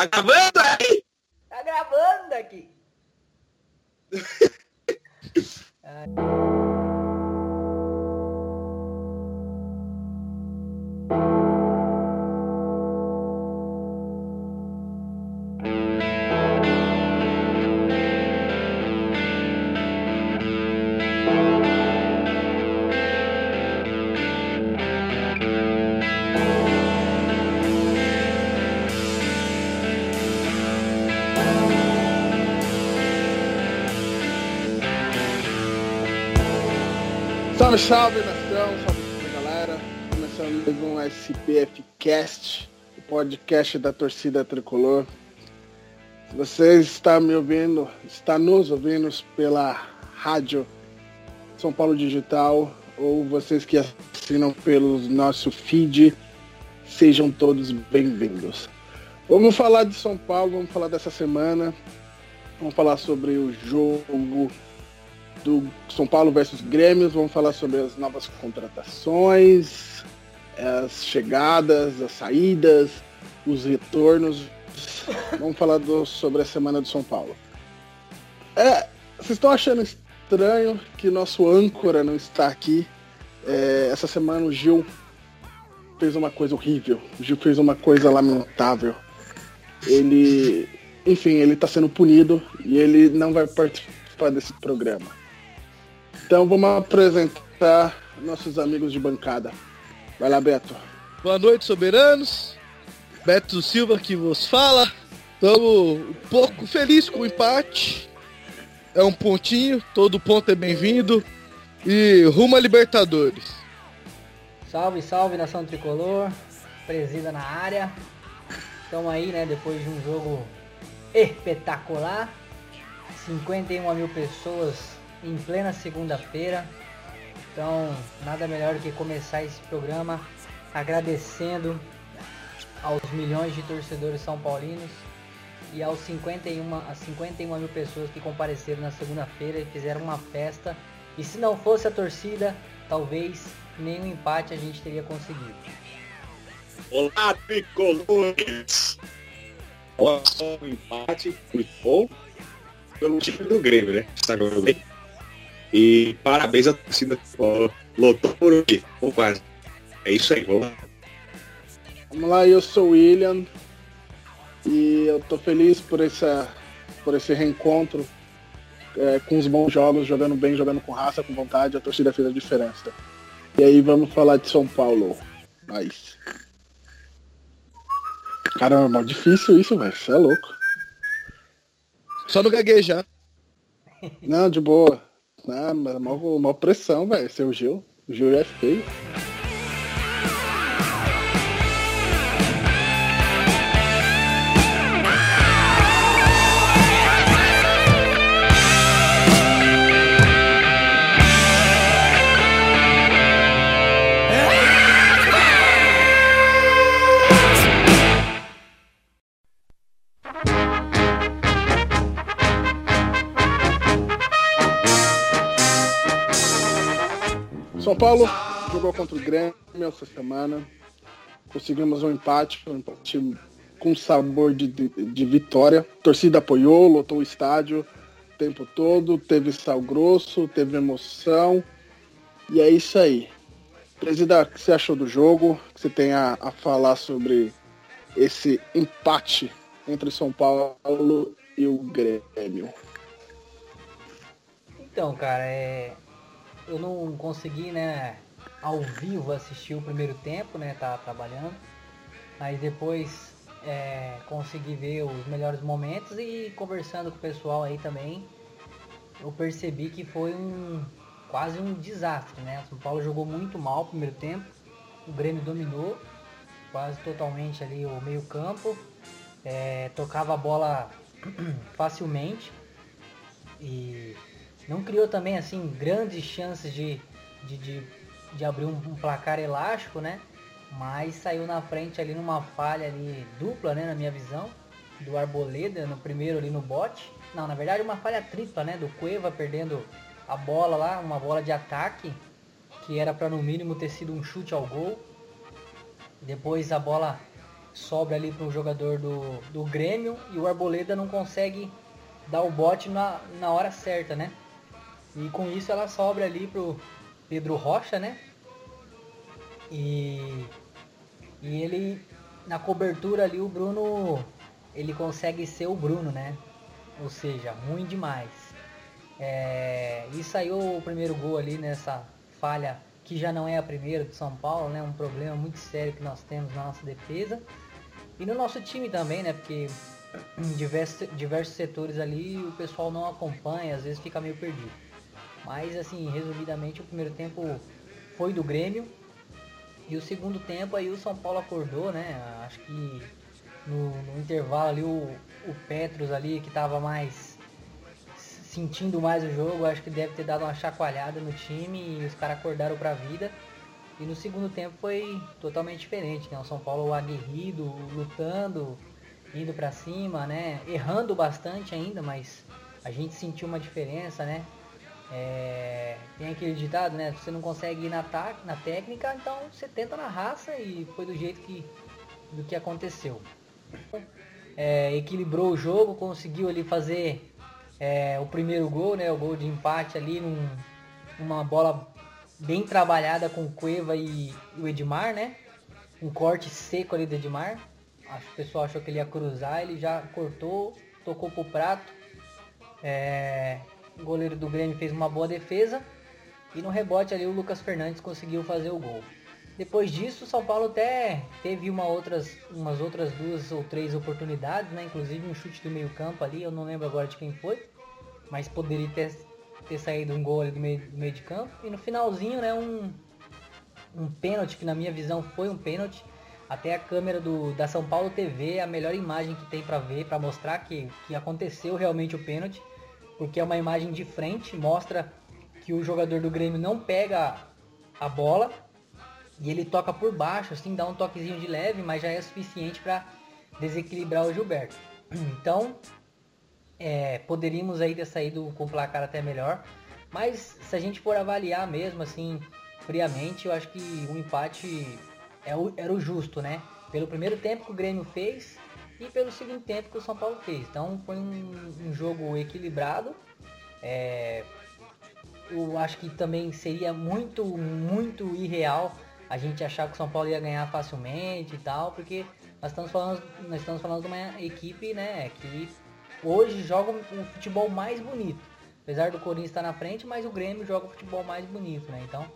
Tá gravando aí? Tá gravando aqui. Salve, salve nação, salve galera. Começando mais um SPF Cast, o podcast da torcida tricolor. Se você está me ouvindo, está nos ouvindo pela rádio São Paulo Digital ou vocês que assinam pelo nosso feed, sejam todos bem-vindos. Vamos falar de São Paulo, vamos falar dessa semana, vamos falar sobre o jogo do São Paulo versus Grêmio, vamos falar sobre as novas contratações, as chegadas, as saídas, os retornos. Vamos falar do, sobre a semana do São Paulo. É, vocês estão achando estranho que nosso âncora não está aqui? É, essa semana o Gil fez uma coisa horrível. O Gil fez uma coisa lamentável. Ele, enfim, ele está sendo punido e ele não vai participar desse programa. Então vamos apresentar nossos amigos de bancada. Vai lá, Beto. Boa noite, soberanos. Beto Silva que vos fala. Estamos um pouco felizes com o empate. É um pontinho, todo ponto é bem-vindo. E rumo a Libertadores. Salve, salve nação tricolor, presida na área. Estamos aí, né, depois de um jogo espetacular. 51 mil pessoas em plena segunda-feira. Então, nada melhor do que começar esse programa agradecendo aos milhões de torcedores são paulinos e aos 51, as 51 mil pessoas que compareceram na segunda-feira e fizeram uma festa. E se não fosse a torcida, talvez nenhum empate a gente teria conseguido. Olá, tricolores! Olha só o empate, bom. Pelo time do Grêmio, né? Está bem. E parabéns à torcida ó, lotou por aqui, ou quase. É isso aí, vamos lá. Vamos lá, eu sou o William e eu tô feliz por, essa, por esse reencontro é, com os bons jogos, jogando bem, jogando com raça, com vontade, a torcida fez a diferença. E aí vamos falar de São Paulo. Mas. Caramba, difícil isso, velho. Você é louco. Só no gaguejar. Não, de boa. Ah, mas mó, mó pressão, velho. Seu Gil. O Gil é feio. Paulo jogou contra o Grêmio essa semana. Conseguimos um empate, um empate com sabor de, de, de vitória. A torcida apoiou, lotou o estádio o tempo todo, teve sal grosso, teve emoção. E é isso aí. Presida, o que você achou do jogo? O que você tem a, a falar sobre esse empate entre São Paulo e o Grêmio? Então, cara, é... eu não consegui, né, ao vivo assistir o primeiro tempo, né, tá trabalhando, mas depois é, consegui ver os melhores momentos e conversando com o pessoal aí também, eu percebi que foi um quase um desastre, né? O São Paulo jogou muito mal no primeiro tempo, o Grêmio dominou quase totalmente ali o meio campo, é, tocava a bola facilmente e não criou também assim grandes chances de, de, de, de abrir um, um, placar elástico, né? Mas saiu na frente ali numa falha ali dupla, né? Na minha visão, do Arboleda no primeiro ali no bote. Não, na verdade uma falha tripla, né? Do Cueva perdendo a bola lá, uma bola de ataque que era para no mínimo ter sido um chute ao gol. Depois a bola sobra ali para o jogador do, do Grêmio e o Arboleda não consegue dar o bote na, na hora certa, né? E com isso ela sobra ali pro Pedro Rocha, né? E, e ele na cobertura ali o Bruno ele consegue ser o Bruno, né? Ou seja, ruim demais. É, e saiu o primeiro gol ali nessa falha que já não é a primeira do São Paulo, né? Um problema muito sério que nós temos na nossa defesa. E no nosso time também, né? Porque em diversos, diversos setores ali o pessoal não acompanha, às vezes fica meio perdido. Mas assim, resumidamente, o primeiro tempo foi do Grêmio. E o segundo tempo aí o São Paulo acordou, né? Acho que no, no intervalo ali o, o Petros ali que estava mais sentindo mais o jogo, acho que deve ter dado uma chacoalhada no time e os caras acordaram para vida. E no segundo tempo foi totalmente diferente, né? O São Paulo aguerrido, lutando, indo para cima, né? Errando bastante ainda, mas a gente sentiu uma diferença, né? É, tem aquele ditado, né? Você não consegue ir na, na técnica, então você tenta na raça e foi do jeito que, do que aconteceu. É, equilibrou o jogo, conseguiu ali fazer é, o primeiro gol, né? O gol de empate ali num, uma bola bem trabalhada com o Cueva e, e o Edmar, né? Um corte seco ali do Edmar. Acho que o pessoal achou que ele ia cruzar, ele já cortou, tocou pro prato. É, o goleiro do Grêmio fez uma boa defesa. E no rebote ali o Lucas Fernandes conseguiu fazer o gol. Depois disso, o São Paulo até teve uma outras, umas outras duas ou três oportunidades, né? Inclusive um chute do meio campo ali, eu não lembro agora de quem foi. Mas poderia ter, ter saído um gol ali do meio, do meio de campo. E no finalzinho, né, um, um pênalti, que na minha visão foi um pênalti. Até a câmera do, da São Paulo TV a melhor imagem que tem para ver, para mostrar que, que aconteceu realmente o pênalti porque é uma imagem de frente, mostra que o jogador do Grêmio não pega a bola e ele toca por baixo, assim, dá um toquezinho de leve, mas já é suficiente para desequilibrar o Gilberto. Então, é, poderíamos aí ter saído com o placar até melhor, mas se a gente for avaliar mesmo, assim, friamente, eu acho que o empate é o, era o justo, né? Pelo primeiro tempo que o Grêmio fez e pelo segundo tempo que o São Paulo fez. Então foi um, um jogo equilibrado. É, eu acho que também seria muito, muito irreal a gente achar que o São Paulo ia ganhar facilmente e tal, porque nós estamos falando, nós estamos falando de uma equipe né, que hoje joga o futebol mais bonito. Apesar do Corinthians estar na frente, mas o Grêmio joga o futebol mais bonito, né? Então,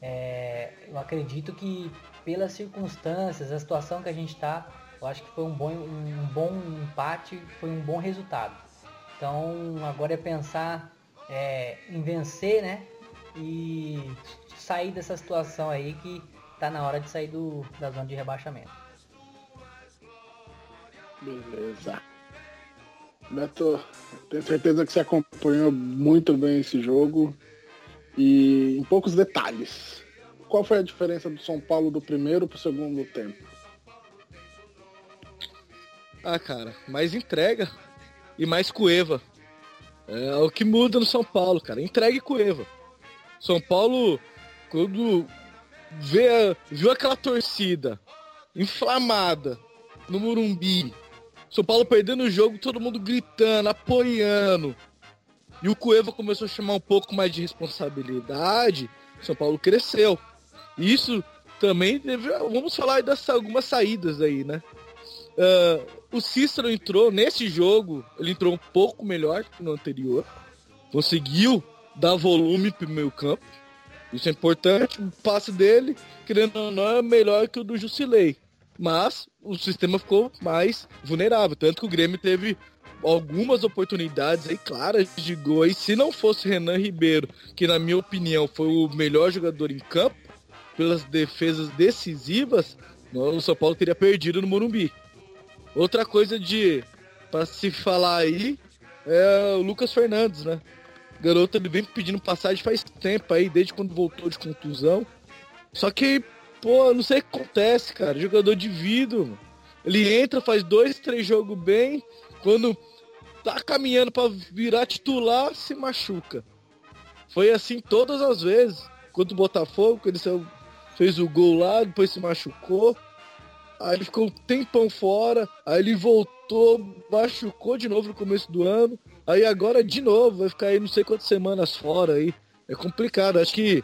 é, eu acredito que pelas circunstâncias, a situação que a gente está, eu acho que foi um bom, um bom empate, foi um bom resultado. Então agora é pensar é, em vencer, né? E sair dessa situação aí que tá na hora de sair do, da zona de rebaixamento. Beleza. Beto, tenho certeza que você acompanhou muito bem esse jogo. E em poucos detalhes. Qual foi a diferença do São Paulo do primeiro para o segundo tempo? Ah, cara, mais entrega e mais Cueva. É o que muda no São Paulo, cara. Entrega e Cueva. São Paulo, quando vê, viu aquela torcida inflamada no Murumbi, São Paulo perdendo o jogo, todo mundo gritando, apoiando. E o Cueva começou a chamar um pouco mais de responsabilidade. São Paulo cresceu. Isso também teve. Vamos falar dessas algumas saídas aí, né? Uh, o Cícero entrou nesse jogo, ele entrou um pouco melhor que no anterior. Conseguiu dar volume pro meio campo. Isso é importante. O passe dele, querendo ou não, é melhor que o do Jusilei. Mas o sistema ficou mais vulnerável. Tanto que o Grêmio teve algumas oportunidades aí claras de gol. E se não fosse Renan Ribeiro, que na minha opinião foi o melhor jogador em campo, pelas defesas decisivas, o São Paulo teria perdido no Morumbi. Outra coisa de para se falar aí é o Lucas Fernandes, né? garoto ele vem pedindo passagem faz tempo aí, desde quando voltou de contusão. Só que, pô, não sei o que acontece, cara. Jogador de vidro. Ele entra, faz dois, três jogos bem. Quando tá caminhando para virar titular, se machuca. Foi assim todas as vezes. Quanto o Botafogo, ele fez o gol lá, depois se machucou. Aí ficou um tempão fora, aí ele voltou, machucou de novo no começo do ano, aí agora de novo, vai ficar aí não sei quantas semanas fora aí. É complicado, acho que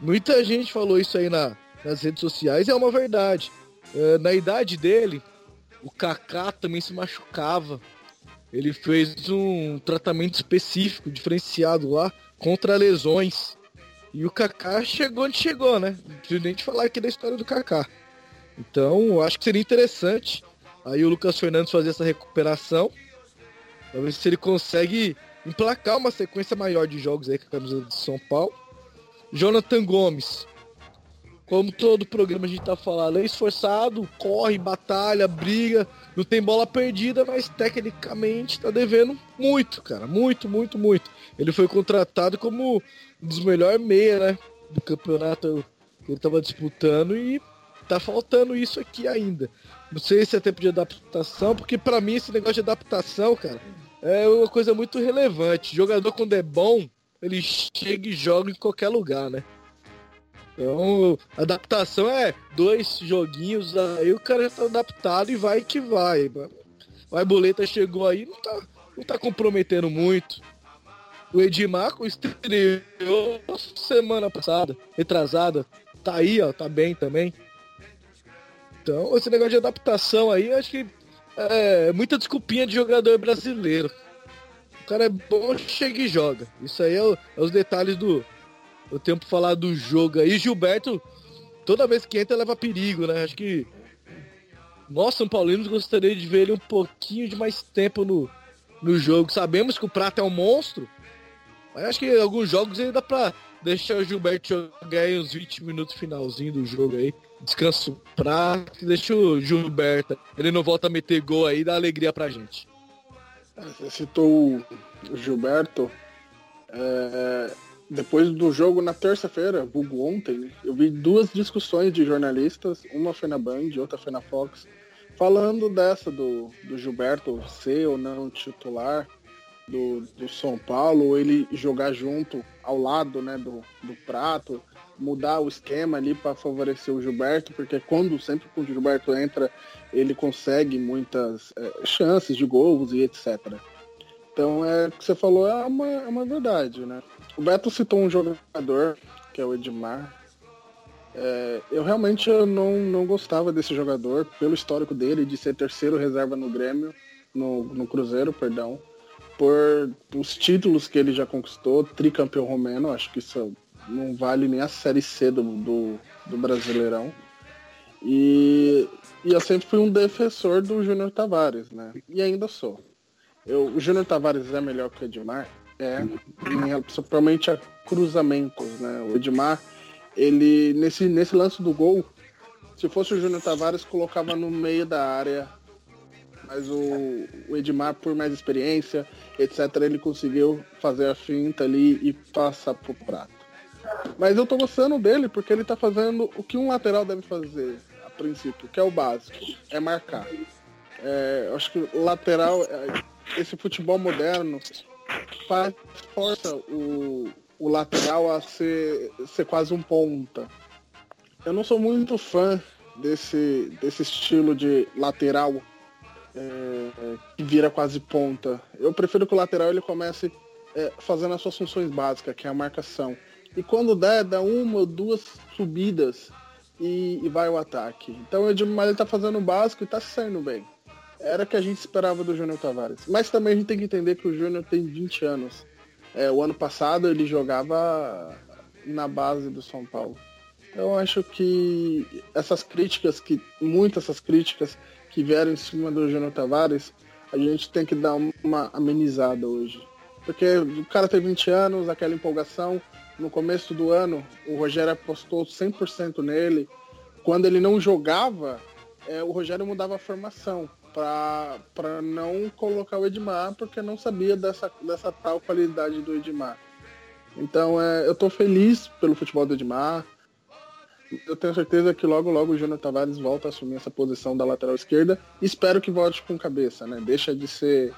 muita gente falou isso aí na, nas redes sociais, é uma verdade. É, na idade dele, o Kaká também se machucava. Ele fez um tratamento específico, diferenciado lá, contra lesões. E o Kaká chegou onde chegou, né? Não preciso nem te falar aqui da história do Kaká. Então, acho que seria interessante aí o Lucas Fernandes fazer essa recuperação. Pra ver se ele consegue emplacar uma sequência maior de jogos aí com a camisa de São Paulo. Jonathan Gomes. Como todo programa a gente tá falando, é esforçado, corre, batalha, briga, não tem bola perdida, mas tecnicamente tá devendo muito, cara. Muito, muito, muito. Ele foi contratado como um dos melhores meia, né? Do campeonato que ele tava disputando e tá faltando isso aqui ainda. Não sei se é tempo de adaptação, porque para mim esse negócio de adaptação, cara, é uma coisa muito relevante. Jogador quando é bom, ele chega e joga em qualquer lugar, né? Então, adaptação é dois joguinhos, aí o cara já tá adaptado e vai que vai. O Boleta chegou aí, não tá, não tá comprometendo muito. O Edmar estreou semana passada, retrasada. Tá aí, ó, tá bem também. Então, esse negócio de adaptação aí, acho que é muita desculpinha de jogador brasileiro. O cara é bom, chega e joga. Isso aí é, o, é os detalhes do, o tempo falar do jogo aí. Gilberto, toda vez que entra, leva perigo, né? Acho que nós, São Paulinos, gostaria de ver ele um pouquinho de mais tempo no, no jogo. Sabemos que o Prata é um monstro, mas acho que alguns jogos ainda dá pra deixar o Gilberto jogar aí uns 20 minutos finalzinho do jogo aí. Descanso Prata e deixa o Gilberto. Ele não volta a meter gol aí, dá alegria pra gente. Você citou o Gilberto. É, depois do jogo na terça-feira, vulgo ontem, eu vi duas discussões de jornalistas, uma foi na Band, outra foi na Fox, falando dessa do, do Gilberto ser ou não titular do, do São Paulo, ele jogar junto ao lado né, do, do prato, mudar o esquema ali para favorecer o Gilberto, porque quando sempre que o Gilberto entra, ele consegue muitas é, chances de gols e etc. Então é o que você falou é uma, é uma verdade, né? O Beto citou um jogador, que é o Edmar. É, eu realmente não, não gostava desse jogador, pelo histórico dele, de ser terceiro reserva no Grêmio, no, no Cruzeiro, perdão. Por os títulos que ele já conquistou, tricampeão romeno, acho que isso não vale nem a Série C do, do, do Brasileirão. E, e eu sempre fui um defensor do Júnior Tavares, né? E ainda sou. Eu, o Júnior Tavares é melhor que o Edmar? É, principalmente a cruzamentos, né? O Edmar, ele, nesse, nesse lance do gol, se fosse o Júnior Tavares, colocava no meio da área. Mas o, o Edmar, por mais experiência, etc., ele conseguiu fazer a finta ali e passar pro prato. Mas eu tô gostando dele porque ele tá fazendo o que um lateral deve fazer, a princípio, que é o básico, é marcar. É, acho que lateral, é, esse futebol moderno, faz, força o, o lateral a ser, ser quase um ponta. Eu não sou muito fã desse, desse estilo de lateral é, que vira quase ponta. Eu prefiro que o lateral ele comece é, fazendo as suas funções básicas, que é a marcação. E quando der, dá uma ou duas subidas e, e vai o ataque. Então o Edmar ele tá fazendo o básico e tá saindo bem era o que a gente esperava do Júnior Tavares. Mas também a gente tem que entender que o Júnior tem 20 anos. É, o ano passado ele jogava na base do São Paulo. Então acho que essas críticas, que muitas essas críticas que vieram em cima do Júnior Tavares, a gente tem que dar uma amenizada hoje. Porque o cara tem 20 anos, aquela empolgação. No começo do ano, o Rogério apostou 100% nele. Quando ele não jogava, é, o Rogério mudava a formação para não colocar o Edmar, porque não sabia dessa, dessa tal qualidade do Edmar. Então é, eu estou feliz pelo futebol do Edmar. Eu tenho certeza que logo logo o Júnior Tavares volta a assumir essa posição da lateral esquerda. Espero que volte com cabeça, né? Deixa de ser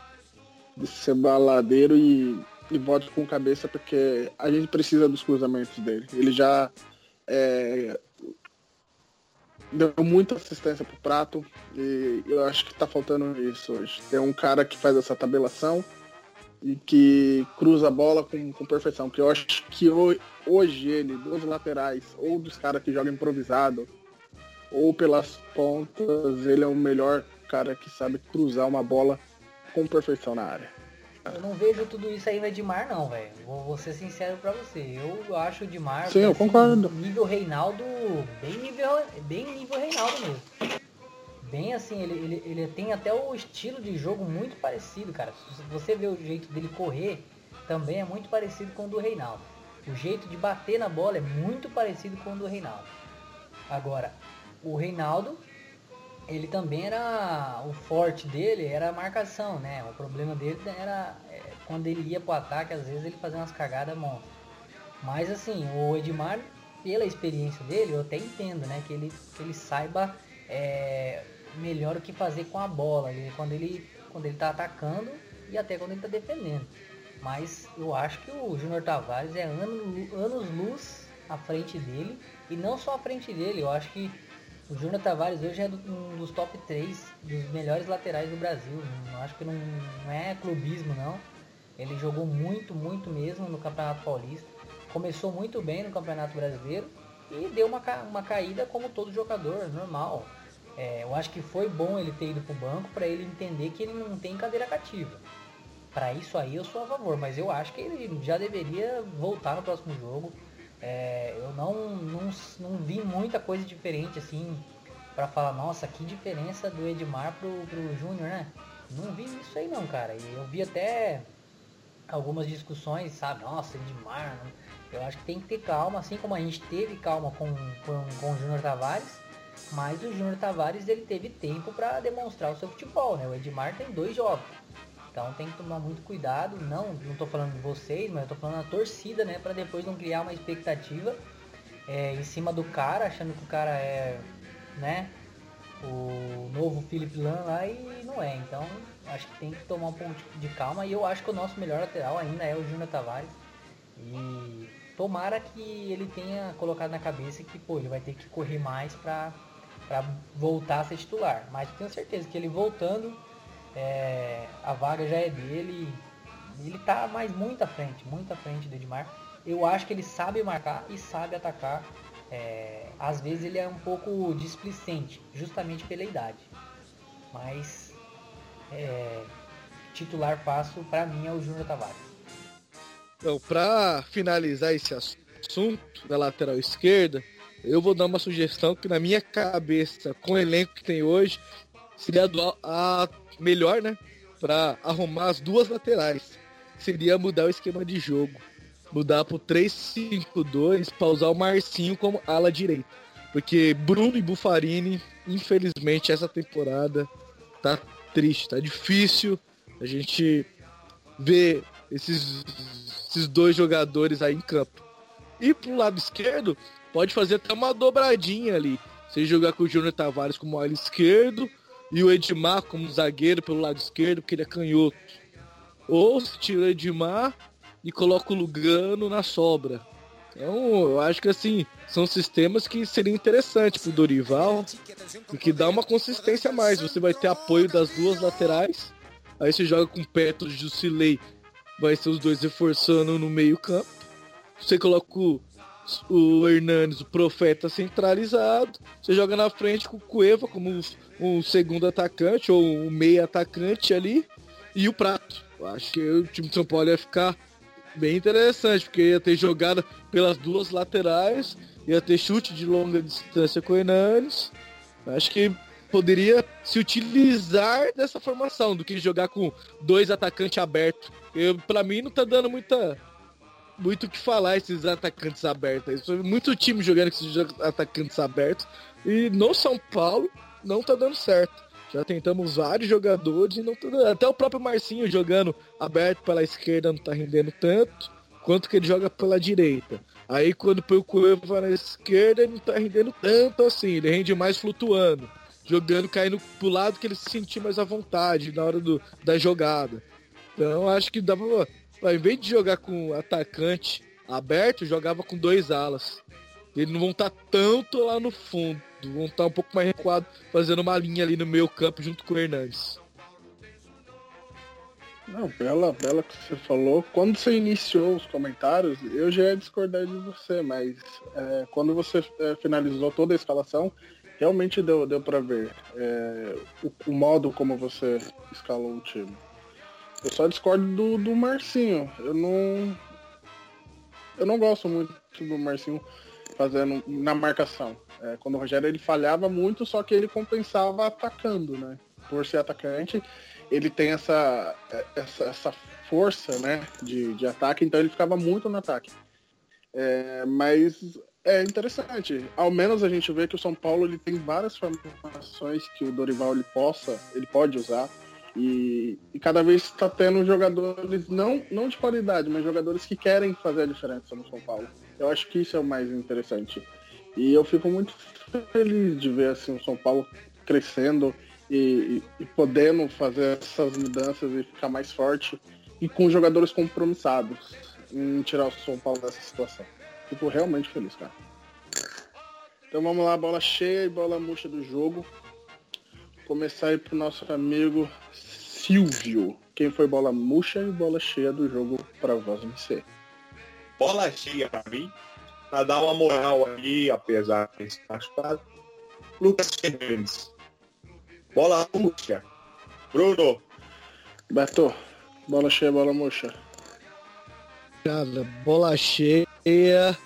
de ser baladeiro e, e volte com cabeça porque a gente precisa dos cruzamentos dele. Ele já é, deu muita assistência pro Prato e eu acho que tá faltando isso hoje. Tem um cara que faz essa tabelação e que cruza a bola com, com perfeição. Que eu acho que hoje ele, dos laterais, ou dos caras que jogam improvisado, ou pelas pontas, ele é o melhor cara que sabe cruzar uma bola com perfeição na área. Eu não vejo tudo isso aí no Edmar não, velho. Vou, vou, ser sincero pra você. Eu acho o Edmar Sim, eu concordo. nível Reinaldo, bem nível, bem nível Reinaldo mesmo. Bem assim, ele, ele, ele tem até o estilo de jogo muito parecido, cara. Se você vê o jeito dele correr, também é muito parecido com o do Reinaldo. O jeito de bater na bola é muito parecido com o do Reinaldo. Agora, o Reinaldo ele também era o forte dele era a marcação, né? O problema dele era é, quando ele ia pro ataque, às vezes ele fazia umas cagadas monstras. Mas assim, o Edmar, pela experiência dele, eu até entendo, né? Que ele, que ele saiba é, melhor o que fazer com a bola, quando ele quando ele tá atacando e até quando ele tá defendendo. Mas eu acho que o Júnior Tavares é anos, anos luz à frente dele e não só à frente dele, eu acho que o Júnior Tavares hoje é um dos top 3 dos melhores laterais do Brasil. Não, acho que não, não é clubismo não. Ele jogou muito, muito mesmo no Campeonato Paulista. Começou muito bem no Campeonato Brasileiro e deu uma, uma caída como todo jogador, normal. É, eu acho que foi bom ele ter ido para o banco para ele entender que ele não tem cadeira cativa. Para isso aí eu sou a favor, mas eu acho que ele já deveria voltar no próximo jogo é, eu não, não, não vi muita coisa diferente assim para falar, nossa, que diferença do Edmar pro, pro Júnior, né? Não vi isso aí não, cara. E eu vi até algumas discussões, sabe? Nossa, Edmar, eu acho que tem que ter calma, assim como a gente teve calma com, com, com o Júnior Tavares, mas o Júnior Tavares ele teve tempo para demonstrar o seu futebol, né? O Edmar tem dois jogos. Então tem que tomar muito cuidado, não, não tô falando de vocês, mas eu tô falando da torcida, né, para depois não criar uma expectativa é, em cima do cara, achando que o cara é, né, o novo Felipe Lan lá e não é. Então acho que tem que tomar um pouco de calma e eu acho que o nosso melhor lateral ainda é o Júnior Tavares. E tomara que ele tenha colocado na cabeça que pô, ele vai ter que correr mais para voltar a ser titular. Mas tenho certeza que ele voltando é, a vaga já é dele. Ele tá mais muito à frente, muito à frente do Edmar. Eu acho que ele sabe marcar e sabe atacar. É, às vezes ele é um pouco displicente, justamente pela idade. Mas é, titular fácil para mim é o Júnior Tavares. Então, para finalizar esse assunto da lateral esquerda, eu vou dar uma sugestão que na minha cabeça, com o elenco que tem hoje, seria a melhor, né? Para arrumar as duas laterais. Seria mudar o esquema de jogo. Mudar pro 3-5-2 para usar o Marcinho como ala direita. Porque Bruno e Bufarini, infelizmente, essa temporada tá triste, tá difícil a gente ver esses, esses dois jogadores aí em campo. E pro lado esquerdo, pode fazer até uma dobradinha ali. Você jogar com o Júnior Tavares como ala esquerdo, e o Edmar como zagueiro pelo lado esquerdo, porque ele é canhoto. Ou se tira o Edmar e coloca o Lugano na sobra. Então, eu acho que assim, são sistemas que seriam interessantes pro Dorival e que dá uma consistência a mais. Você vai ter apoio das duas laterais, aí você joga com Petro e Jusilei, vai ser os dois reforçando no meio-campo. Você coloca o, o Hernanes, o profeta centralizado, você joga na frente com o Cueva como um segundo atacante ou um meio atacante ali e o Prato. Eu acho que o time de São Paulo ia ficar bem interessante, porque ia ter jogada pelas duas laterais, ia ter chute de longa distância com o Hernanes. Acho que poderia se utilizar dessa formação do que jogar com dois atacantes abertos. Para mim não tá dando muita muito o que falar esses atacantes abertos. Muito time jogando com esses atacantes abertos. E no São Paulo, não tá dando certo. Já tentamos vários jogadores e não tá dando. Até o próprio Marcinho jogando aberto pela esquerda não tá rendendo tanto quanto que ele joga pela direita. Aí quando põe o Cueva na esquerda, ele não tá rendendo tanto assim, ele rende mais flutuando, jogando, caindo pro lado que ele se sentir mais à vontade na hora do, da jogada. Então acho que dava. Ao invés de jogar com atacante aberto, jogava com dois alas. Eles não vão estar tá tanto lá no fundo Vão estar um pouco mais recuado, fazendo uma linha ali no meio campo junto com o Hernandes. Não, bela, bela que você falou. Quando você iniciou os comentários, eu já ia discordar de você, mas é, quando você é, finalizou toda a escalação, realmente deu, deu para ver é, o, o, modo como você escalou o time. Eu só discordo do, do Marcinho. Eu não. Eu não gosto muito do Marcinho fazendo na marcação. É, quando o Rogério ele falhava muito, só que ele compensava atacando, né? Por ser atacante ele tem essa, essa, essa força né, de, de ataque, então ele ficava muito no ataque. É, mas é interessante. Ao menos a gente vê que o São Paulo ele tem várias formações que o Dorival ele possa, ele pode usar. E, e cada vez está tendo jogadores, não, não de qualidade, mas jogadores que querem fazer a diferença no São Paulo. Eu acho que isso é o mais interessante. E eu fico muito feliz de ver assim, o São Paulo crescendo e, e, podendo fazer essas mudanças e ficar mais forte e com jogadores compromissados em tirar o São Paulo dessa situação. Fico realmente feliz, cara. Então vamos lá, bola cheia e bola murcha do jogo. Começar aí pro nosso amigo Silvio. Quem foi bola murcha e bola cheia do jogo para voz MC? Bola cheia para mim, para dar uma moral ali, apesar de estar machucado. Lucas Fernandes Bola murcha. Bruno. Beto. Bola cheia, bola murcha. Cara, bola cheia.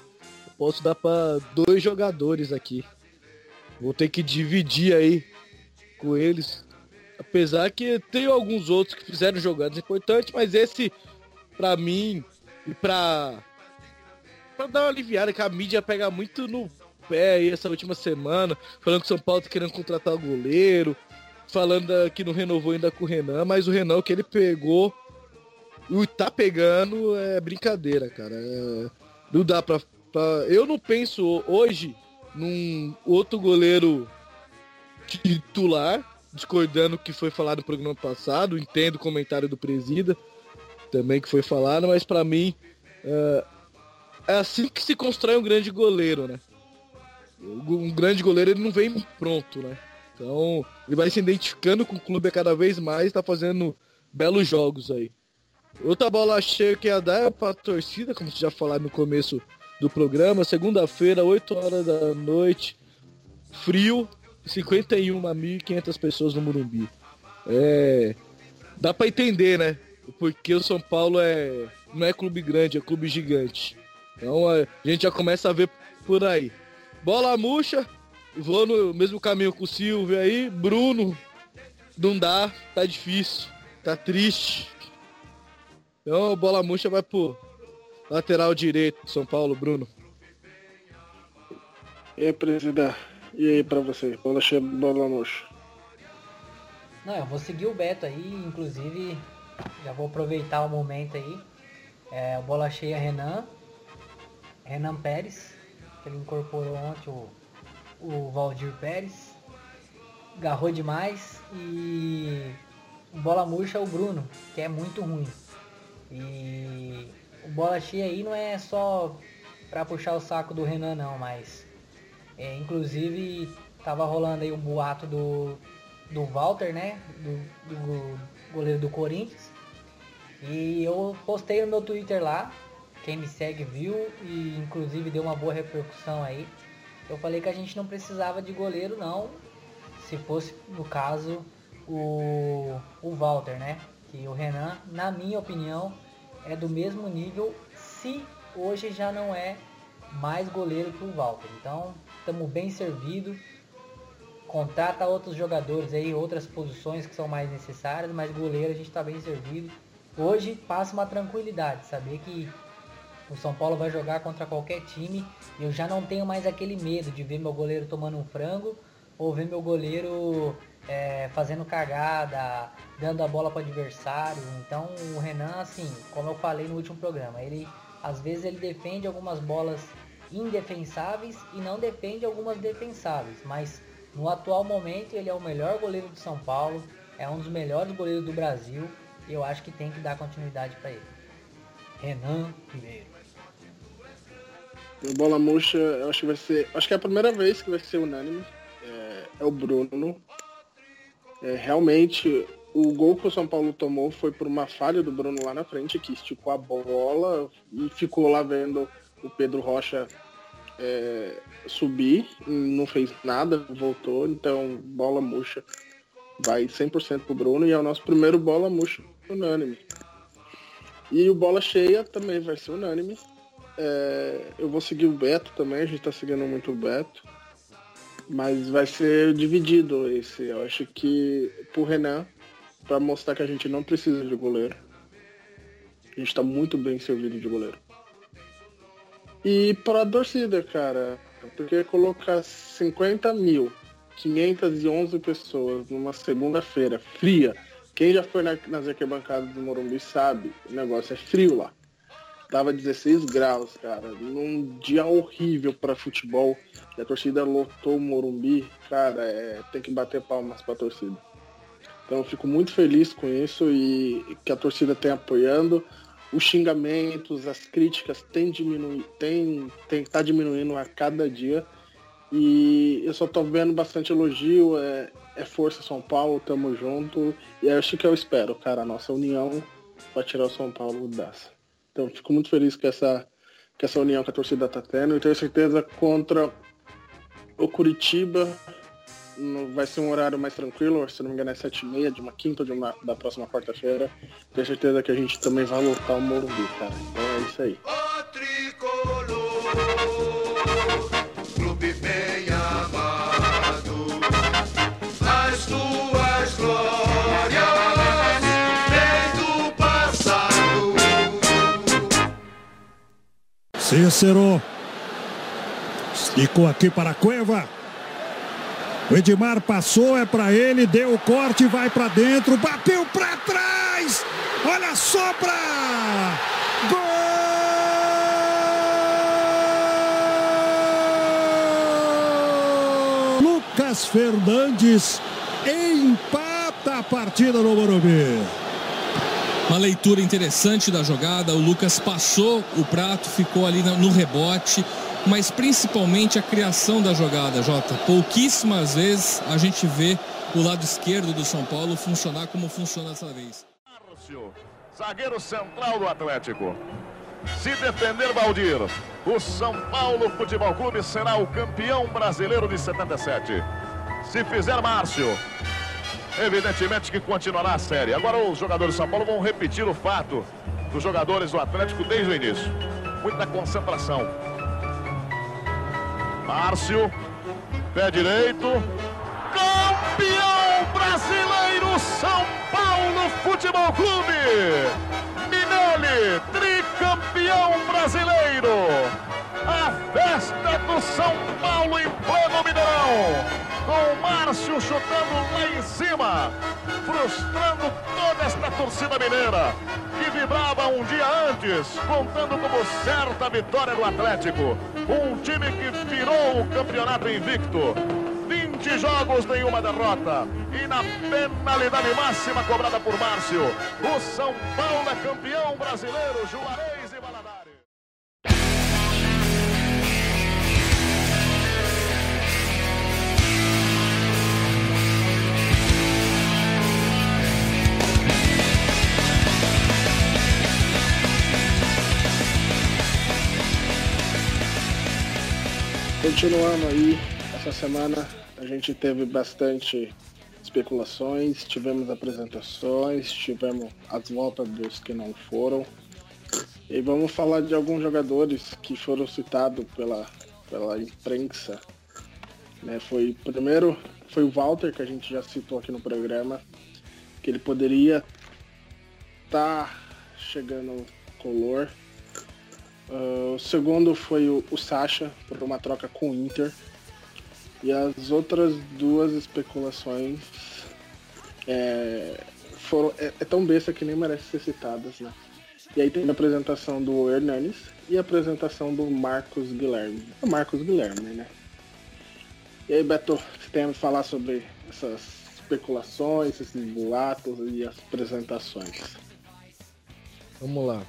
Posso dar para dois jogadores aqui. Vou ter que dividir aí com eles. Apesar que tem alguns outros que fizeram jogadas importantes, mas esse, pra mim, e pra, pra dar uma aliviada, que a mídia pega muito no pé aí essa última semana, falando que São Paulo tá querendo contratar o goleiro, falando que não renovou ainda com o Renan, mas o Renan que ele pegou e tá pegando é brincadeira, cara. É, não dá pra, pra, Eu não penso hoje num outro goleiro titular, discordando o que foi falado no programa passado, entendo o comentário do Presida também que foi falado, mas para mim é, é assim que se constrói um grande goleiro, né? Um grande goleiro ele não vem pronto, né? Então, ele vai se identificando com o clube cada vez mais, tá fazendo belos jogos aí. Outra bola cheia que ia dar é pra torcida, como já falou no começo do programa, segunda-feira, 8 horas da noite, frio, 51.500 pessoas no Morumbi. É, dá para entender, né? Porque o São Paulo é não é clube grande, é clube gigante. Então a gente já começa a ver por aí. Bola murcha, Vou no mesmo caminho com o Silvio aí. Bruno, não dá, tá difícil, tá triste. Então a bola murcha vai pro lateral direito, São Paulo, Bruno. Aí, presidente? E aí pra você? Bola cheia, bola murcha. Não, eu vou seguir o Beto aí, inclusive já vou aproveitar o momento aí. É, bola cheia Renan. Renan Pérez, que ele incorporou ontem o o Valdir Pérez. Garrou demais e bola murcha o Bruno, que é muito ruim. E o bola cheia aí não é só para puxar o saco do Renan não, mas é, inclusive tava rolando aí um boato do, do Walter, né? Do, do goleiro do Corinthians. E eu postei no meu Twitter lá, quem me segue viu e inclusive deu uma boa repercussão aí. Eu falei que a gente não precisava de goleiro não, se fosse no caso o, o Walter, né? Que o Renan, na minha opinião, é do mesmo nível, se hoje já não é mais goleiro que o Walter. Então, estamos bem servidos. Contrata outros jogadores aí, outras posições que são mais necessárias, mas goleiro a gente está bem servido. Hoje passa uma tranquilidade, saber que o São Paulo vai jogar contra qualquer time e eu já não tenho mais aquele medo de ver meu goleiro tomando um frango ou ver meu goleiro é, fazendo cagada, dando a bola para adversário. Então o Renan, assim, como eu falei no último programa, ele às vezes ele defende algumas bolas indefensáveis e não defende algumas defensáveis, mas no atual momento ele é o melhor goleiro de São Paulo, é um dos melhores goleiros do Brasil e eu acho que tem que dar continuidade para ele. Renan Ribeiro. Bola murcha, eu acho que vai ser. Acho que é a primeira vez que vai ser unânime. é o Bruno. É, realmente, o gol que o São Paulo tomou foi por uma falha do Bruno lá na frente, que esticou a bola e ficou lá vendo o Pedro Rocha é, subir, não fez nada, voltou, então bola murcha vai 100% pro Bruno e é o nosso primeiro bola murcha unânime. E o bola cheia também vai ser unânime. É, eu vou seguir o Beto também, a gente tá seguindo muito o Beto. Mas vai ser dividido esse. Eu acho que pro Renan, para mostrar que a gente não precisa de goleiro. A gente tá muito bem servido de goleiro. E para a torcida, cara, porque colocar 50 mil, 511 pessoas numa segunda-feira fria, quem já foi na, nas arquibancadas do Morumbi sabe, o negócio é frio lá. Tava 16 graus, cara, num dia horrível para futebol. E a torcida lotou o Morumbi, cara, é, tem que bater palmas para a torcida. Então eu fico muito feliz com isso e que a torcida tem apoiando os xingamentos, as críticas têm diminuído, tem, tem tá diminuindo a cada dia. E eu só tô vendo bastante elogio, é, é força São Paulo, tamo junto. E é acho que eu espero, cara, a nossa união para tirar o São Paulo dessa. Então fico muito feliz com essa, com essa união que a torcida tá tendo. E tenho certeza contra o Curitiba vai ser um horário mais tranquilo, se não me engano é 7h30 de uma quinta ou de uma, da próxima quarta-feira. Tenho certeza que a gente também vai lotar o Morumbi, cara. Então é isso aí. Cícero. Esticou aqui para a Cueva. O Edmar passou, é para ele, deu o corte, vai para dentro, bateu para trás. Olha só para Gol! Lucas Fernandes empata a partida no Morumbi. Uma leitura interessante da jogada. O Lucas passou o prato, ficou ali no rebote mas principalmente a criação da jogada, Jota. Pouquíssimas vezes a gente vê o lado esquerdo do São Paulo funcionar como funciona dessa vez. Márcio, zagueiro central do Atlético. Se defender Valdir, o São Paulo Futebol Clube será o campeão brasileiro de 77. Se fizer Márcio, evidentemente que continuará a série. Agora os jogadores do São Paulo vão repetir o fato dos jogadores do Atlético desde o início. Muita concentração Márcio, pé direito. Campeão brasileiro São Paulo Futebol Clube. Minelli, tricampeão brasileiro. A festa do São Paulo em pleno Mineirão com o Márcio chutando lá em cima, frustrando toda esta torcida mineira, que vibrava um dia antes, contando como certa vitória do Atlético. Um time que virou o campeonato invicto. 20 jogos, nenhuma derrota. E na penalidade máxima cobrada por Márcio, o São Paulo é campeão brasileiro, Juarez Continuando aí, essa semana a gente teve bastante especulações, tivemos apresentações, tivemos as voltas dos que não foram. E vamos falar de alguns jogadores que foram citados pela, pela imprensa. Né, foi primeiro foi o Walter que a gente já citou aqui no programa, que ele poderia estar tá chegando color Uh, o segundo foi o, o Sasha, por uma troca com o Inter. E as outras duas especulações é, foram, é, é, tão besta que nem merece ser citadas, né? E aí tem a apresentação do Hernanes e a apresentação do Marcos Guilherme. O Marcos Guilherme, né? E aí, Beto, você tem a falar sobre essas especulações, esses boatos e as apresentações? Vamos lá.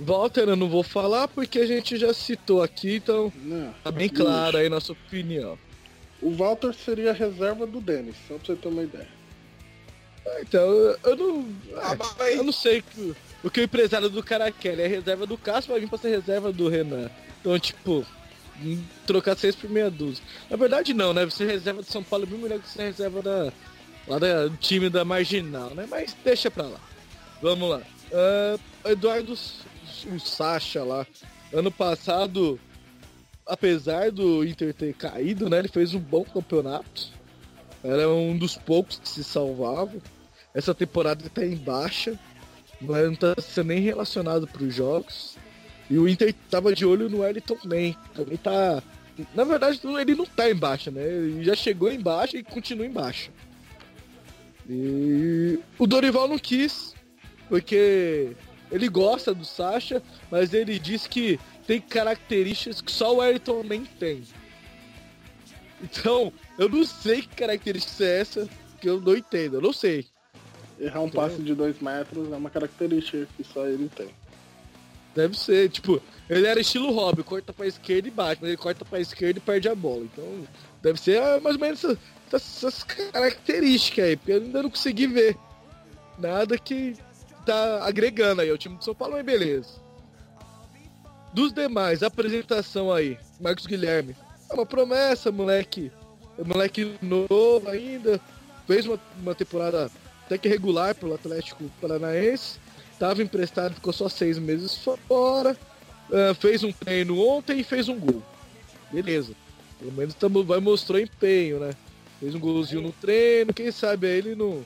Walter eu não vou falar porque a gente já citou aqui, então não, tá bem clara aí nossa opinião. O Walter seria a reserva do Denis, só pra você ter uma ideia. Então, eu, eu não. Ah, é, mas- eu não sei que- o que o empresário do cara quer. Ele é reserva do Cássio, vai vir pra ser reserva do Renan. Então, tipo, trocar seis por meia dúzia. Na verdade, não, né? Você reserva de São Paulo é bem melhor que você reserva da, lá da- do time da Marginal, né? Mas deixa pra lá. Vamos lá. Ah, Eduardo, o Sacha lá, ano passado, apesar do Inter ter caído, né? Ele fez um bom campeonato. Era um dos poucos que se salvavam. Essa temporada ele tá em baixa. Não é- não tá sendo nem relacionado para os jogos. E o Inter tava de olho no Wellington também. Também tá. Na verdade, ele não tá em baixa, né? Ele já chegou em baixa e continua em baixa. E o Dorival não quis, porque ele gosta do Sacha, mas ele diz que tem características que só o Wellington nem tem. Então, eu não sei que característica é essa, que eu não entendo, eu não sei. Errar um passe de dois metros é uma característica que só ele tem. Deve ser, tipo, ele era estilo Robin, corta pra esquerda e bate, mas ele corta pra esquerda e perde a bola. Então, deve ser ah, mais ou menos essas, essas características aí, porque eu ainda não consegui ver nada que tá agregando aí. O time do São Paulo é beleza. Dos demais, apresentação aí, Marcos Guilherme. É uma promessa, moleque. É moleque novo ainda. Fez uma, uma temporada até que regular pelo Atlético Paranaense. Tava emprestado, ficou só seis meses fora. Ah, fez um treino ontem e fez um gol. Beleza. Pelo menos tamo, vai mostrou empenho, né? Fez um golzinho no treino. Quem sabe aí ele não,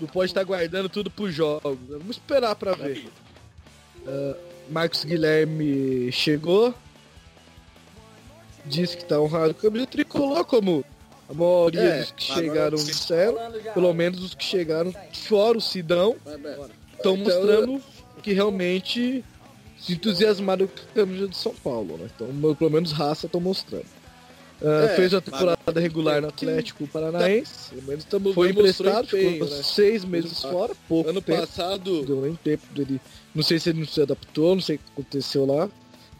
não pode estar guardando tudo pros jogos. Vamos esperar pra ver. Ah, Marcos Guilherme chegou. Disse que tá honrado com a camisa tricolor, como a maioria É, dos que chegaram disseram. Pelo menos os que chegaram fora o Sidão estão Então, mostrando que realmente se entusiasmaram com a camisa de São Paulo, né? Então, pelo menos raça estão mostrando. Ah, É, fez uma temporada regular no Atlético Paranaense. Pelo menos tamo, Foi emprestado, ficou né? seis meses Ah, fora, pouco Ano tempo. passado, Deu nem tempo dele. Não sei se ele não se adaptou, não sei o que aconteceu lá.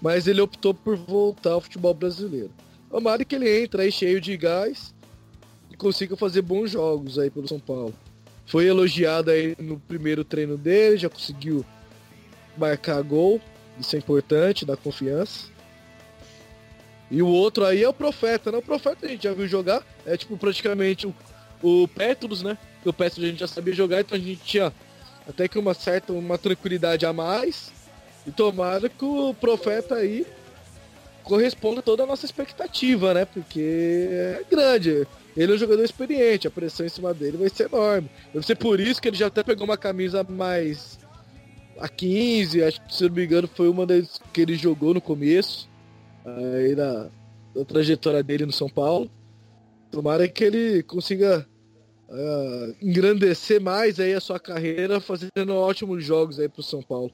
Mas ele optou por voltar ao futebol brasileiro. Tomara que ele entre aí cheio de gás e consiga fazer bons jogos aí pelo São Paulo. Foi elogiado aí no primeiro treino dele, já conseguiu marcar gol. Isso é importante, dá confiança. E o outro aí é o Profeta, né? O Profeta a gente já viu jogar. É tipo praticamente o, o Pétulos, né? Que o Pétulos a gente já sabia jogar, então a gente tinha até que uma certa uma tranquilidade a mais. E tomara que o Profeta aí corresponda a toda a nossa expectativa, né? Porque é grande. Ele é um jogador experiente, a pressão em cima dele vai ser enorme. Deve ser por isso que ele já até pegou uma camisa mais a 15, acho que se não me engano foi uma das que ele jogou no começo, aí na, na trajetória dele no São Paulo. Tomara que ele consiga ah, engrandecer mais aí a sua carreira, fazendo ótimos jogos aí pro São Paulo.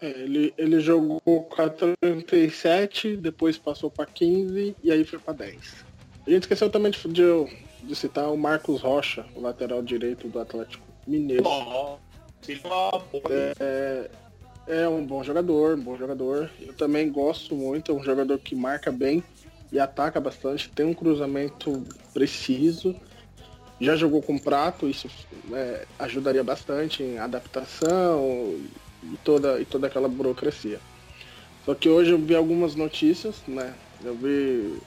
É, ele, ele jogou com a 37, depois passou para 15 e aí foi para 10. A gente esqueceu também de, de, de citar o Marcos Rocha, o lateral direito do Atlético Mineiro. For, É, é um bom jogador, um bom jogador. Eu também gosto muito, é um jogador que marca bem e ataca bastante, tem um cruzamento preciso. Já jogou com prato, isso é, ajudaria bastante em adaptação e toda, e toda aquela burocracia. Só que hoje eu vi algumas notícias, né? Eu vi.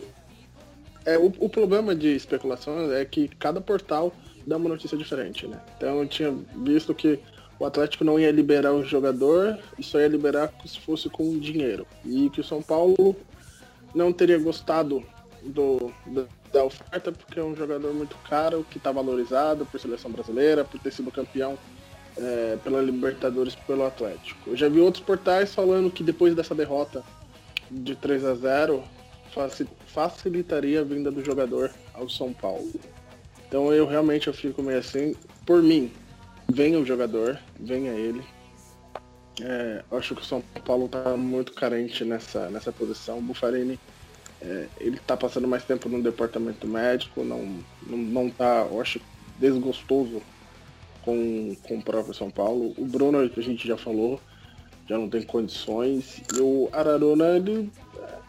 É, o, o problema de especulação é que cada portal dá uma notícia diferente, né? Então eu tinha visto que o Atlético não ia liberar o jogador e só ia liberar se fosse com dinheiro. E que o São Paulo não teria gostado do, do- da oferta porque é um jogador muito caro, que está valorizado por seleção brasileira, por ter sido campeão é, pela Libertadores pelo Atlético. Eu já vi outros portais falando que depois dessa derrota de 3 a 0 faci- facilitaria a vinda do jogador ao São Paulo. Então eu realmente eu fico meio assim, por mim, venha o jogador, venha ele. É, acho que o São Paulo tá muito carente nessa, nessa posição. O Bufarini, é, ele tá passando mais tempo no departamento médico, não, não, não tá, eu acho, desgostoso com, com o próprio São Paulo. O Bruno, que a gente já falou, já não tem condições. E o Araruna, ele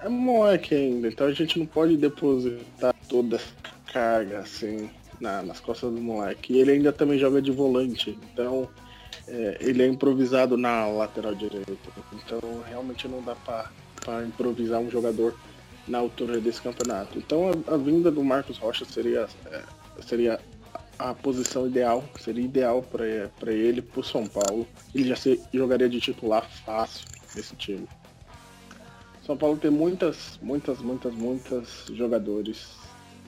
é moleque ainda, então a gente não pode depositar toda essa carga assim na- nas costas do moleque. E ele ainda também joga de volante, então é, ele é improvisado na lateral direita. Então realmente não dá pra improvisar um jogador na altura desse campeonato. Então a, a vinda do Marcos Rocha seria, é, seria a posição ideal, seria ideal para ele, pro São Paulo. Ele já se, jogaria de titular fácil nesse time. São Paulo tem muitas, muitas, muitas, muitas jogadores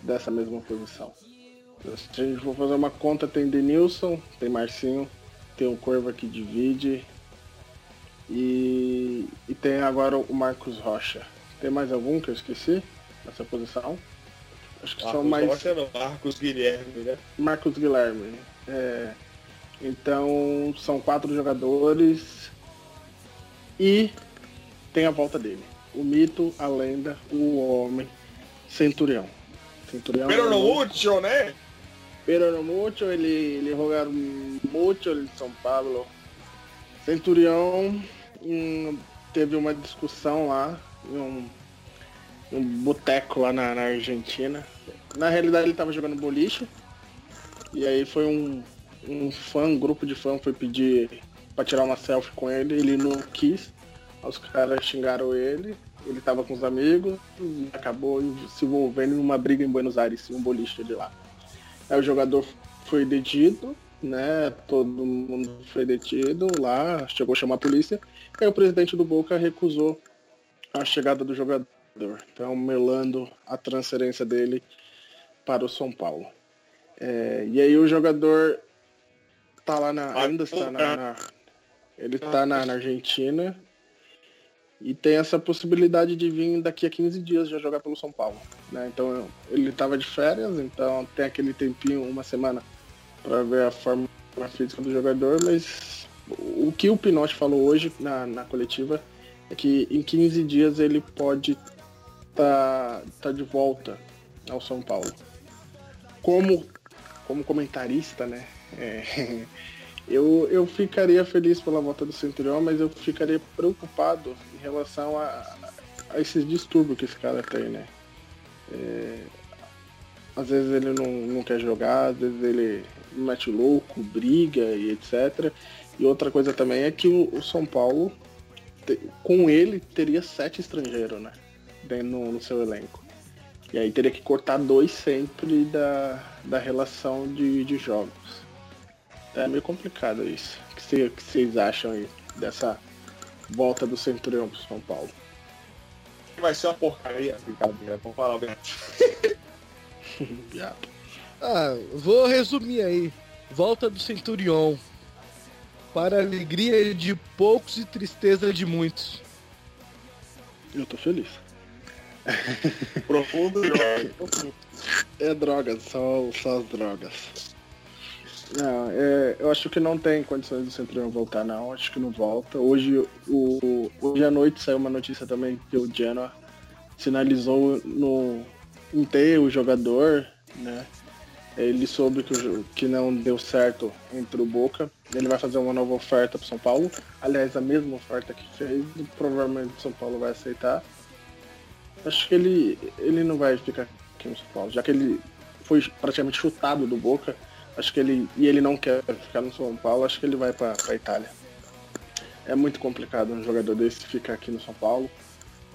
dessa mesma posição. Se a gente for fazer uma conta, tem Denilson, tem Marcinho, tem o Corva que divide e, e tem agora o Marcos Rocha. Tem mais algum que eu esqueci nessa posição? Acho que são Marcos mais Rocha não, Marcos Guilherme, né? Marcos Guilherme. É, então são quatro jogadores e tem a volta dele. O mito, a lenda, o homem, Centurião. Centurião. Pero no é- mucho, né? Pero mucho, ele, ele jogaram mucho em São Paulo. Centurião hum, teve uma discussão lá em um, um boteco lá na, na Argentina. Na realidade ele estava jogando boliche. E aí foi um, um fã, um grupo de fã foi pedir pra tirar uma selfie com ele, ele não quis. Os caras xingaram ele, ele tava com os amigos acabou se envolvendo numa briga em Buenos Aires, um boliche de lá. Aí o jogador foi detido, né? Todo mundo foi detido lá, chegou a chamar a polícia. Aí o presidente do Boca recusou a chegada do jogador. Então melando a transferência dele para o São Paulo. É, e aí o jogador tá lá na. Ainda está na. na- ele tá na, na Argentina e tem essa possibilidade de vir daqui a 15 dias já jogar pelo São Paulo. Né? Então ele tava de férias, então tem aquele tempinho, uma semana, para ver a forma física do jogador, mas o que o Pinotti falou hoje na, na coletiva é que em 15 dias ele pode tá, tá de volta ao São Paulo. Como, como comentarista, né? é, eu, eu ficaria feliz pela volta do Centurião, mas eu ficaria preocupado relação a, a esses distúrbios que esse cara tem, né? É, às vezes ele não, não quer jogar, às vezes ele mete louco, briga e etc. E outra coisa também é que o, o São Paulo, te- com ele, teria sete estrangeiros, né? No, no seu elenco. E aí teria que cortar dois sempre da, da relação de, de jogos. É meio complicado isso. O que vocês acham aí dessa volta do Centurião pro São Paulo? Vai ser uma porcaria, brincadeira, vamos falar bem. Ah, vou resumir aí. Volta do Centurion. Para alegria de poucos e tristeza de muitos. Eu tô feliz. Profundo jogo. É drogas, só, só as drogas. Não, é, eu acho que não tem condições do Centurião voltar não, acho que não volta. Hoje, o, hoje à noite saiu uma notícia também que o Genoa sinalizou no, ter o jogador, né? Ele soube que, o que não deu certo entre o Boca. Ele vai fazer uma nova oferta para São Paulo. Aliás, a mesma oferta que fez, provavelmente o São Paulo vai aceitar. Acho que ele, ele não vai ficar aqui no São Paulo, já que ele foi praticamente chutado do Boca. Acho que ele e ele não quer ficar no São Paulo. Acho que ele vai para a Itália. É muito complicado um jogador desse ficar aqui no São Paulo,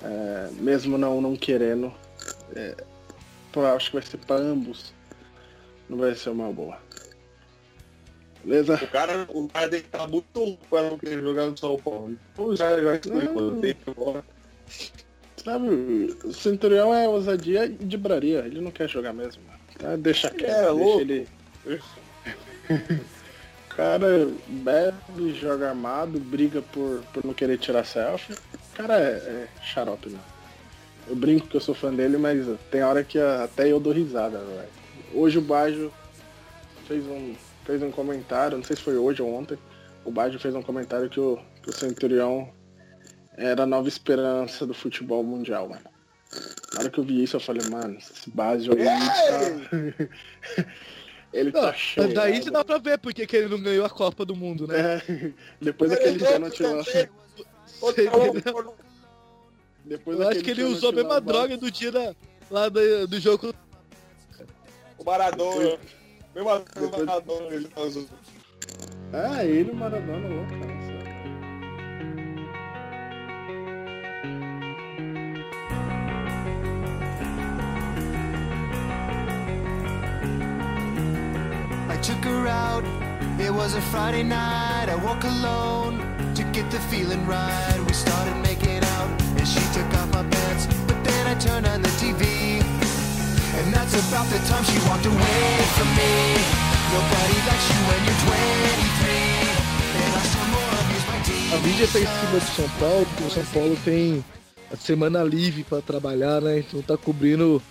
é, mesmo não não querendo. É, acho que vai ser para ambos. Não vai ser uma boa. Beleza? O cara, o cara dele tá muito louco para não querer jogar no São Paulo. Então já, já que agora. Sabe, o Centurião é ousadia e dibraria. Ele não quer jogar mesmo. Tá? Deixa quieto. É, deixa louco. ele. O cara bebe, joga armado, briga por, por não querer tirar selfie. O cara é, é xarope, né? Eu brinco que eu sou fã dele, mas tem hora que até eu dou risada, velho. Hoje o Bajo fez um, fez um comentário, não sei se foi hoje ou ontem, o Bajo fez um comentário que o, que o Centurião era a nova esperança do futebol mundial, mano. Na hora que eu vi isso, eu falei, mano, esse Bajo aí tá... ele Não, tá cheio. daí dá pra ver porque que ele não ganhou a Copa do Mundo, né? É, depois daquele pênalti lá. Depois Eu acho que ele usou a mesma droga do dia da, lá do, do jogo. O Maradona. Depois- Maradona, ele tá usando. Ah, ele o Maradona louco, cara. I took her out. It was a Friday night. I alone to get the feeling right. We started making out, and she took off my pants. But then I turned on the TV, and that's about the time she walked away from me. Nobody likes you when you're 23, and I still more abuse my team. A mídia tá em cima do São Paulo, porque o São Paulo tem a semana livre pra trabalhar, né? Então tá cobrindo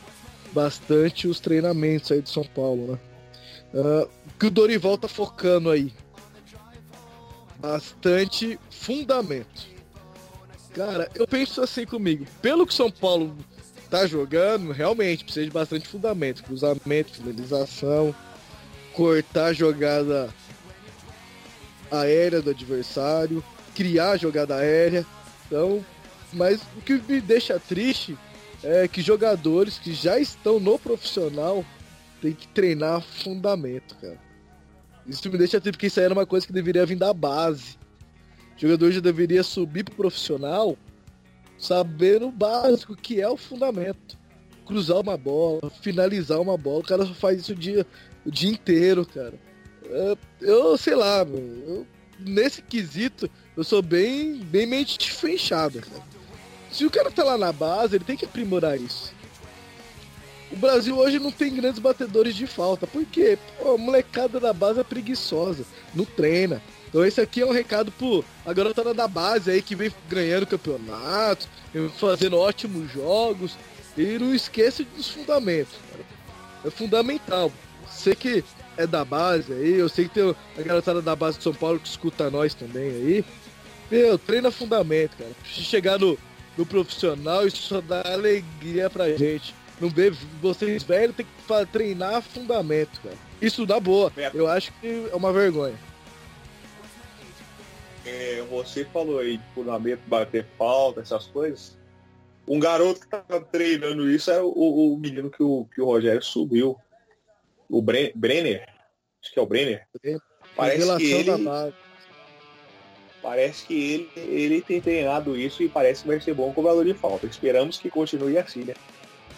bastante os treinamentos aí de São Paulo, né? Ah, que o Dorival tá focando aí? Bastante fundamento. Cara, eu penso assim comigo. Pelo que São Paulo tá jogando, realmente precisa de bastante fundamento. Cruzamento, finalização, cortar a jogada aérea do adversário, criar a jogada aérea. Então, mas o que me deixa triste é que jogadores que já estão no profissional têm que treinar fundamento, cara. Isso me deixa triste porque isso aí era uma coisa que deveria vir da base. O jogador já deveria subir pro profissional sabendo o básico que é o fundamento. Cruzar uma bola, finalizar uma bola, o cara faz isso o dia, o dia inteiro, cara. É, Eu sei lá, eu- nesse quesito eu sou bem, bem mente fechada, cara. Se o cara tá lá na base, ele tem que aprimorar isso. O Brasil hoje não tem grandes batedores de falta. Por quê? Pô, a molecada da base é preguiçosa, não treina. Então esse aqui é um recado pro a garotada da base aí que vem ganhando campeonato, fazendo ótimos jogos. E não esqueça dos fundamentos. É fundamental. Você que é da base aí, eu sei que tem a garotada da base de São Paulo que escuta nós também aí. Meu, treina fundamento, cara. Se chegar no, no profissional, isso só dá alegria pra gente. Não vê vocês velhos tem que treinar fundamento, cara. Isso dá boa. Eu acho que é uma vergonha. É, você falou aí de fundamento, bater falta, essas coisas. Um garoto que tava treinando isso era o, o menino que o, que o Rogério subiu. O Bre- Brenner. Acho que é o Brenner. Parece que, ele, parece que ele, ele tem treinado isso e parece que vai ser bom cobrador de falta. Esperamos que continue assim, né?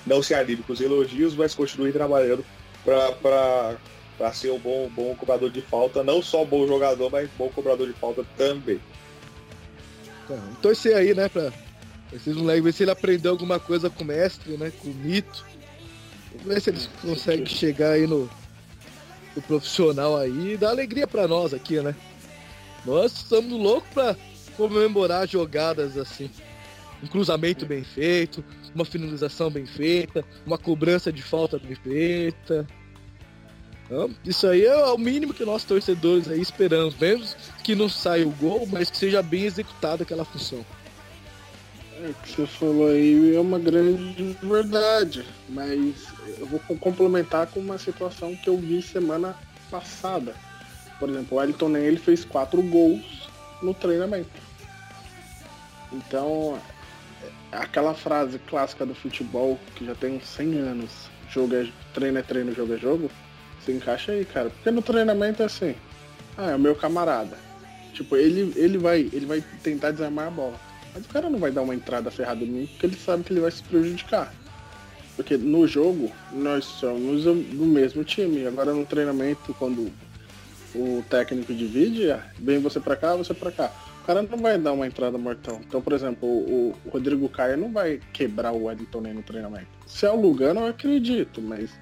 Não se anime com os elogios, mas continue trabalhando para ser um bom, bom cobrador de falta. Não só bom jogador, mas bom cobrador de falta também. Então, torcer aí, né, pra esses moleques, ver se ele aprendeu alguma coisa com o mestre, né, com o mito. Vamos ver se eles conseguem chegar aí no, no profissional aí e dar alegria pra nós aqui, né. Nós estamos loucos pra comemorar jogadas assim. Um cruzamento bem feito, uma finalização bem feita, uma cobrança de falta bem feita. Então, isso aí é o mínimo que nós torcedores aí esperamos, mesmo que não saia o gol, mas que seja bem executada aquela função. É, o que você falou aí é uma grande verdade, mas eu vou com- complementar com uma situação que eu vi semana passada. Por exemplo, o Elton Nem ele fez quatro gols no treinamento. Então, aquela frase clássica do futebol que já tem uns 100 anos, jogo é, treino é treino, jogo é jogo, se encaixa aí, cara. Porque no treinamento é assim, ah, é o meu camarada. Tipo, ele, ele, vai, ele vai tentar desarmar a bola. Mas o cara não vai dar uma entrada ferrada em mim porque ele sabe que ele vai se prejudicar. Porque no jogo nós somos do mesmo time. Agora no treinamento, quando o técnico divide, é, vem você pra cá, você pra cá. O cara não vai dar uma entrada mortão. Então, por exemplo, o, o Rodrigo Caio não vai quebrar o Wellington nem no treinamento. Se é o Lugano, eu acredito, mas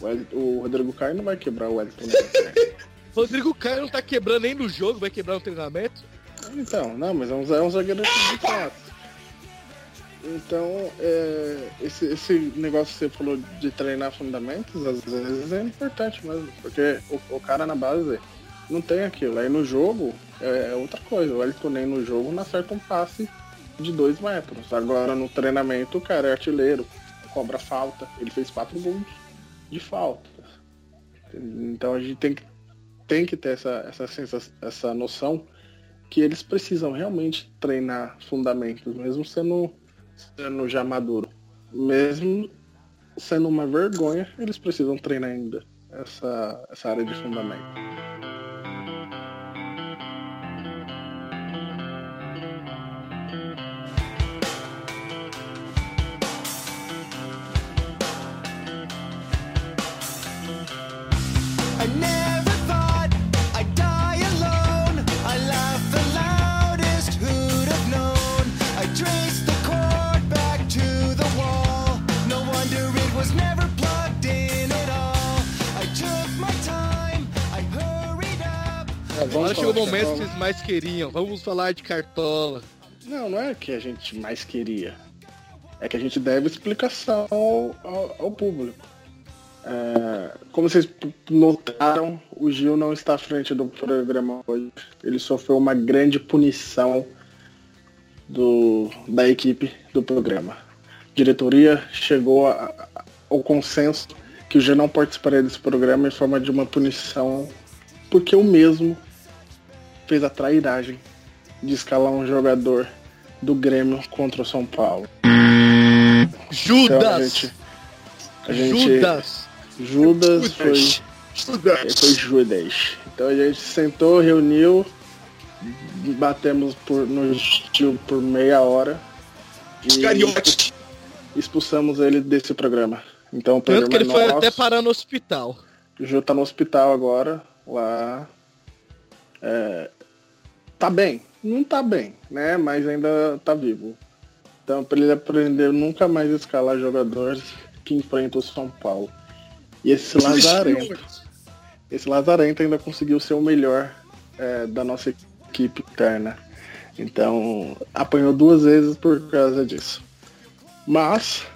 o, o Rodrigo Caio não vai quebrar o Wellington nem no treinamento. Rodrigo Caio não tá quebrando nem no jogo, vai quebrar no treinamento. Então, não, mas é um, é um zagueiro de fato. Então, é, esse, esse negócio que você falou de treinar fundamentos, às vezes é importante mesmo, porque o, o cara na base não tem aquilo. Aí no jogo é, é outra coisa. O Elton nem no jogo não acerta um passe de dois metros. Agora no treinamento o cara é artilheiro, cobra falta. Ele fez quatro gols de falta. Então a gente tem que, tem que ter essa, essa, sensa- essa noção que eles precisam realmente treinar fundamentos, mesmo sendo sendo já maduro. Mesmo sendo uma vergonha, eles precisam treinar ainda essa, essa área de fundamento. Momento que Cartola. vocês mais queriam. Vamos falar de cartola. Não, não é que a gente mais queria. É que a gente deve explicação ao, ao- ao público. É, como vocês notaram, o Gil não está à frente do programa hoje. Ele sofreu uma grande punição do, da equipe do programa. A diretoria chegou a- a- ao consenso que o Gil não participaria desse programa em forma de uma punição, porque o mesmo fez a trairagem de escalar um jogador do Grêmio contra o São Paulo. Então, a Judas! gente, a gente, Judas! Judas foi, ele foi Judas. Então a gente sentou, reuniu, batemos por, no estilo por meia hora e Cariote. expulsamos ele desse programa. Então o Tanto programa que ele é foi até parar no hospital. O Ju tá no hospital agora, lá. É, tá bem. Não tá bem, né? Mas ainda tá vivo. Então, pra ele aprender nunca mais escalar jogadores que enfrentam o São Paulo. E esse Lazarento. Esse Lazarento ainda conseguiu ser o melhor é, da nossa equipe interna. Então, apanhou duas vezes por causa disso. Mas,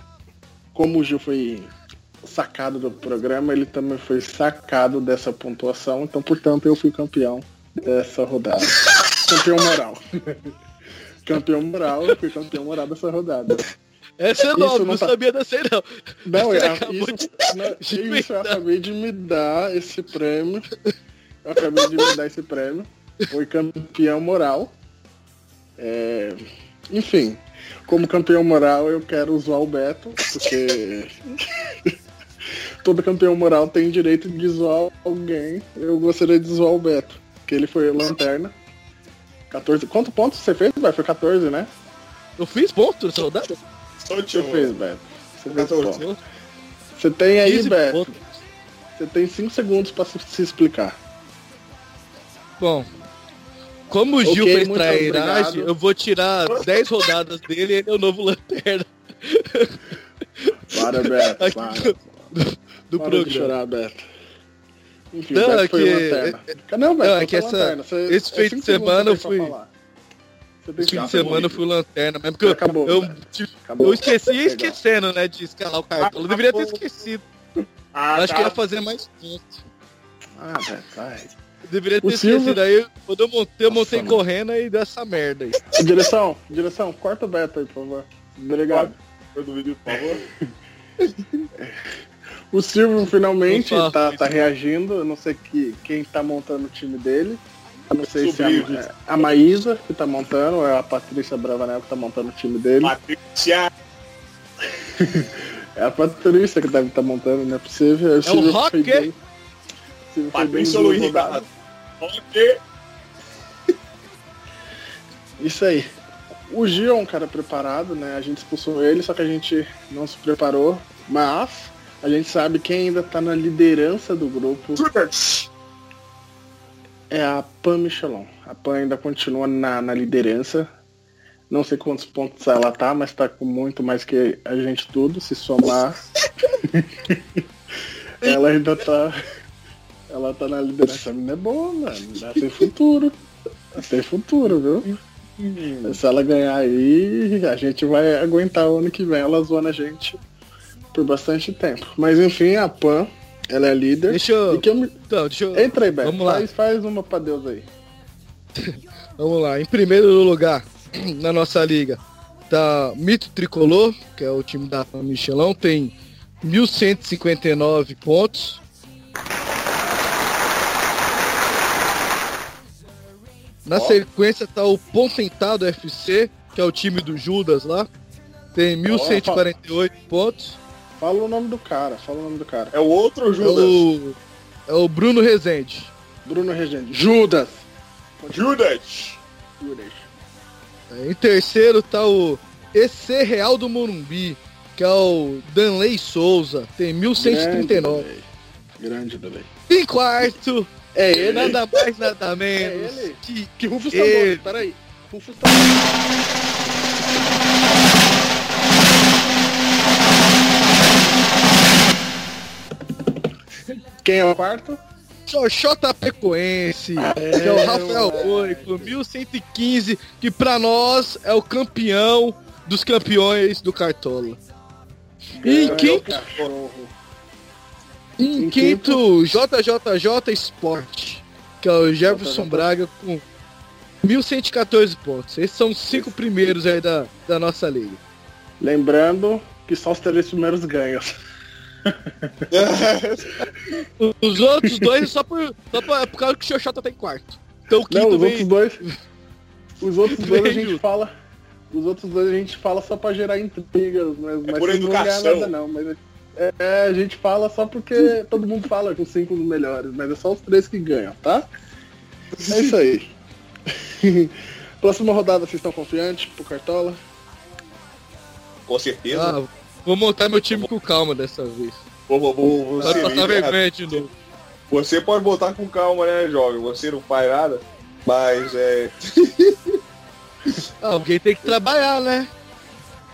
como o Gil foi sacado do programa, ele também foi sacado dessa pontuação. Então, portanto, eu fui campeão dessa rodada. Campeão moral. campeão moral, fui campeão moral dessa rodada. Essa é nova, não não tá- sabia dessa aí não. Não, é, isso, de- não, de isso eu acabei de me dar esse prêmio. Eu acabei de me dar esse prêmio. Foi campeão moral. É, enfim, como campeão moral eu quero zoar o Beto, porque todo campeão moral tem direito de zoar alguém. Eu gostaria de zoar o Beto, que ele foi lanterna. 14. Quantos pontos você fez, Beto? Foi 14, né? Eu fiz ponto nessa rodada? Só o Você fez, Beto. Você fez 14. pontos. Você tem aí, 15 Beto. pontos. Você tem 5 segundos pra se, se explicar. Bom, como o Gil Ok, fez trairagem, eu vou tirar 10 rodadas dele e ele é o novo lanterna Para, Beto. Para. do Para de programa. chorar, Beto. Enfim, Não, é foi que- lanterna. Não, Beto, não, é que essa-. Você- esse é fim de semana eu fui- Esse fim de semana eu fui lanterna mesmo, porque eu, Acabou, eu, Beto. tipo, Acabou. eu esqueci e Legal. esquecendo, né, de escalar o cartão. Eu deveria ter esquecido. Ah, Acho que ia fazer mais pontos. Ah, vai. Eu deveria O ter Silvio- esquecido. Aí quando eu montei, eu montei Nossa, mano. correndo e deu essa merda aí. Direção, direção, corta o Beto aí, por favor. Obrigado. Eu duvido, por favor. O Silvio finalmente Não tá, tá reagindo. Eu não sei que, quem tá montando o time dele. Eu não sei se é a, a Maísa que tá montando ou é a Patrícia Bravanel que tá montando o time dele. Patrícia. É a Patrícia que deve estar montando, não é possível. o é? Patrícia Luiz. Ok. Isso aí. O Gil é um cara preparado, né? A gente expulsou ele, só que a gente não se preparou. Mas a gente sabe quem ainda tá na liderança do grupo é a Pan Michelon. A Pan ainda continua na, na liderança. Não sei quantos pontos ela tá, mas tá com muito mais que a gente tudo, se somar. ela ainda tá. Ela tá na liderança. A menina é boa, mano. Ela tem futuro. Ela tem futuro, viu? Se ela ganhar aí, a gente vai aguentar o ano que vem ela zoando a gente por bastante tempo. Mas enfim, a Pan, ela é líder. Deixa eu. Eu me... Então, deixa eu. Entra aí, Beto. Vamos lá. Faz, faz uma pra Deus aí. Vamos lá. Em primeiro lugar, na nossa liga, tá Mito Tricolor, que é o time da Michelão, tem 1.159 pontos. Na sequência tá o Pontentado FC, que é o time do Judas lá, tem 1148 pontos. Fala o nome do cara, fala o nome do cara. É o outro É Judas. o, é o Bruno Rezende. Bruno Regente. Judas. Judas. Judas. Em terceiro tá o EC Real do Morumbi, que é o Danley Souza, tem 1139. Grande, Delay. Em quarto, É ele. nada mais, nada É menos ele. que Que Rufus tá Ele. morto, peraí. Rufus tá morto. Quem é o quarto? Xoxota Pecoense, que é o Rafael Boi, com 1115, que pra nós é o campeão dos campeões do Cartola. E em É, quinto, é o cachorro. em em quinto, JJJ Sport, que é o Jefferson. Braga com 1114 pontos. Esses são os cinco primeiros aí da, da nossa liga. Lembrando que só os três primeiros ganham. Os outros dois é só por, só por, é por causa que o Xoxota tá em quarto. Então o Não, quinto os vem... outros dois. Os outros dois a gente fala. Os outros dois a gente fala só pra gerar intrigas, mas, mas por vocês não educação. nada não. Mas é, é, a gente fala só porque todo mundo fala com os cinco melhores, mas é só os três que ganham, tá? É isso aí. Próxima rodada, vocês estão confiantes pro Cartola? Com certeza. Ah, vou montar meu time com calma dessa vez. Vou- vou- vou- Vai passar vergonha de novo. você pode botar com calma, né, jovem? Você não faz nada. Mas é. Ah, alguém tem que trabalhar, né?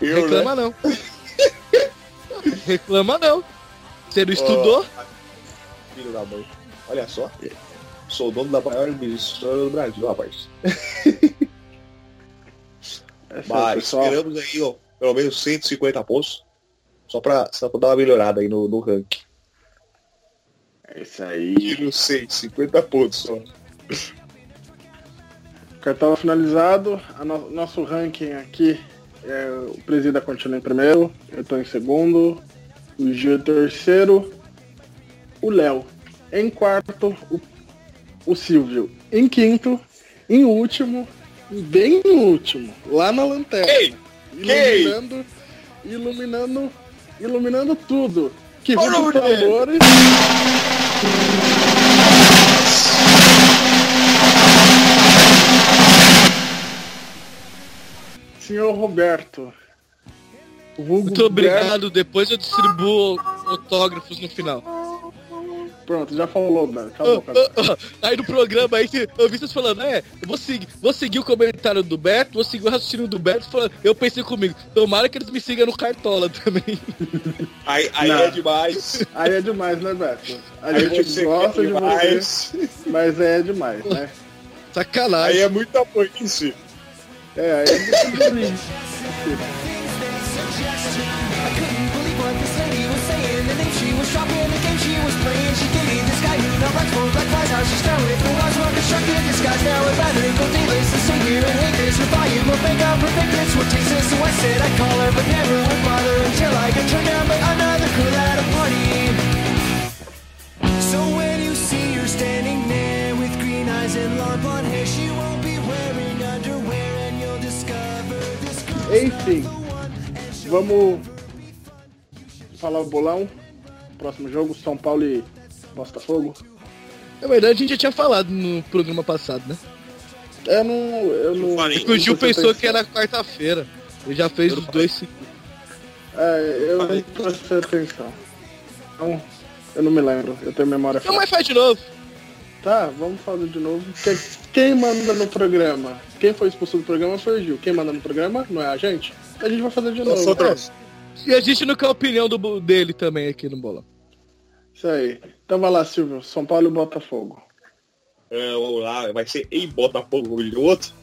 Eu, Reclama né? não. Reclama não. Você não estudou? Ó, filho da mãe. Olha só. Sou o dono da maior emissora do Brasil, rapaz. É Mas pessoal. esperamos aí, ó, pelo menos 150 pontos. Só pra, só pra dar uma melhorada aí no, no ranking. É isso aí. Não sei, 50 pontos só. Cartola finalizado. A no- nosso ranking aqui é o Presida continua em primeiro, eu tô em segundo, o Gil em terceiro, o Léo em quarto, o, o Silvio em quinto, em último, bem em último, lá na lanterna. Quem? Iluminando, iluminando, iluminando tudo. Que Qual o ruim nome dos dele? tambores. Senhor Roberto. Muito obrigado. Depois eu distribuo autógrafos no final. Pronto, já falou, Beto. Cala a boca. Ah, ah, ah. Aí no programa aí eu vi vocês falando, é, eu vou seguir, vou seguir o comentário do Beto, vou seguir o raciocínio do Beto, falando, eu pensei comigo, tomara que eles me sigam no Cartola também. Aí, aí é demais. Aí é demais, né, Beto? A Aí gente gosta quer de você, demais. mas é demais, né? Sacanagem. Aí é muita burrice. É, aí é she was playing. She me this guy who now black bones, black flies, how she started. The walls were constructed, disguised now with battery, gold dailies. The singer and hate this, her volume will make out perfectness. What takes this? So I said I'd call her, but never would bother until I got turned down by another girl at a party. So when you see her standing there with green eyes and long blonde hair, she won't be wearing underwear, and you'll discover this girl. Enfim, vamos falar o bolão. Próximo jogo, São Paulo e Botafogo. Na verdade, a gente já tinha falado no programa passado, né? Eu não. Eu não. falei. É que o Gil pensou que era quarta-feira. Ele já fez os dois seguidos. É, eu não prestei atenção. Então, eu não me lembro. Eu tenho memória Então, mas faz de novo. Tá, vamos fazer de novo. Quem, quem manda no programa? Quem foi expulso do programa foi o Gil. Quem manda no programa não é a gente? A gente vai fazer de novo. E a gente não quer a opinião do, dele também aqui no bolão. Isso aí. Então vai lá, Silvio. São Paulo e Botafogo. É, vamos lá, vai ser em Botafogo de outro.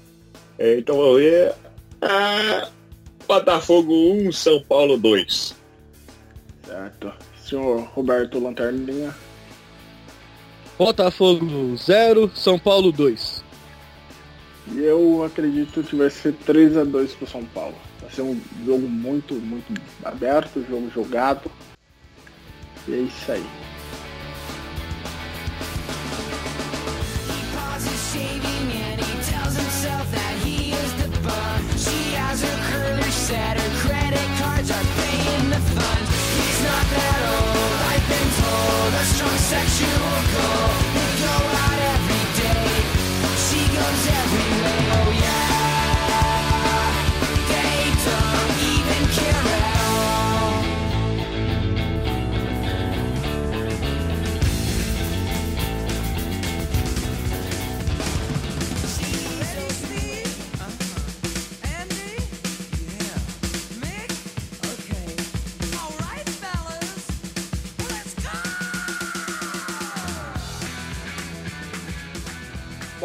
É, então vamos ver. Ah, Botafogo 1, São Paulo 2. Certo. Senhor Roberto Lanterninha. Botafogo 0, São Paulo 2. E Eu acredito que vai ser 3 a 2 pro São Paulo. Vai ser um jogo muito, muito aberto, jogo jogado. E é isso aí. sexual goal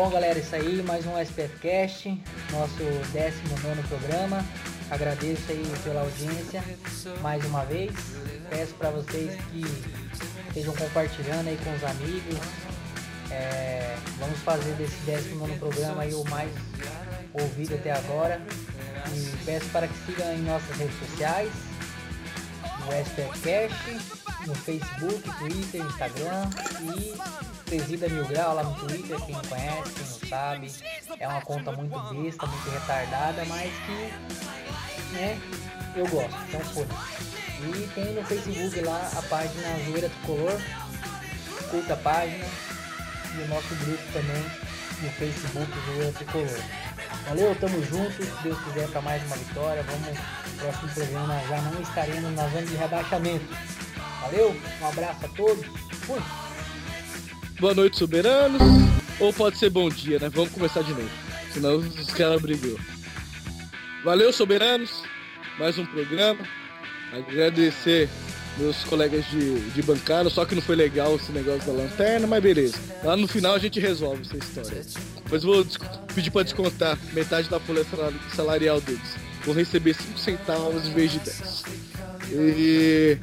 Bom, galera, isso aí, mais um SPFcast, nosso 19 programa. Agradeço aí pela audiência mais uma vez. Peço para vocês que estejam compartilhando aí com os amigos. É, vamos fazer desse 19 programa aí o mais ouvido até agora. E peço para que sigam em nossas redes sociais, no SPFcast, no Facebook, Twitter, Instagram e Presida Mil Grau lá no Twitter, quem não conhece, quem não sabe. É uma conta muito besta, muito retardada, mas que né, eu gosto, então foi. E tem no Facebook lá a página Zoeira Tricolor, curta a página e o nosso grupo também no Facebook Zoeira Tricolor. Valeu, tamo junto, se Deus quiser para mais uma vitória, vamos próximo programa já não estaremos na zona de rebaixamento. Valeu, um abraço a todos. Fui. Boa noite, soberanos. Ou pode ser bom dia, né? Vamos começar de novo. Senão os caras brigou. Valeu, soberanos. Mais um programa. Agradecer meus colegas de, de bancada, só que não foi legal esse negócio da lanterna, mas beleza. Lá no final a gente resolve essa história. Depois vou pedir para descontar metade da folha salarial deles. Vou receber 5 centavos em vez de 10. E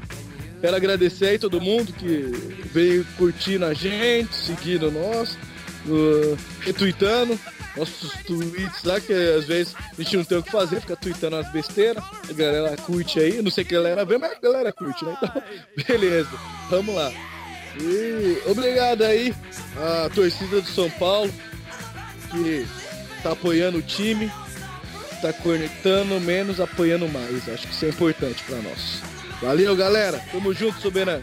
Quero agradecer aí todo mundo que veio curtindo a gente, seguindo nós, uh, retweetando nossos tweets lá, que às vezes a gente não tem o que fazer, fica tweetando as besteiras. A galera curte aí, não sei que galera vê, mas a galera curte, né? Então, beleza, vamos lá. E obrigado aí a torcida do São Paulo, que tá apoiando o time, tá conectando menos, apoiando mais. Acho que isso é importante para nós. Valeu, galera. Tamo junto, soberano.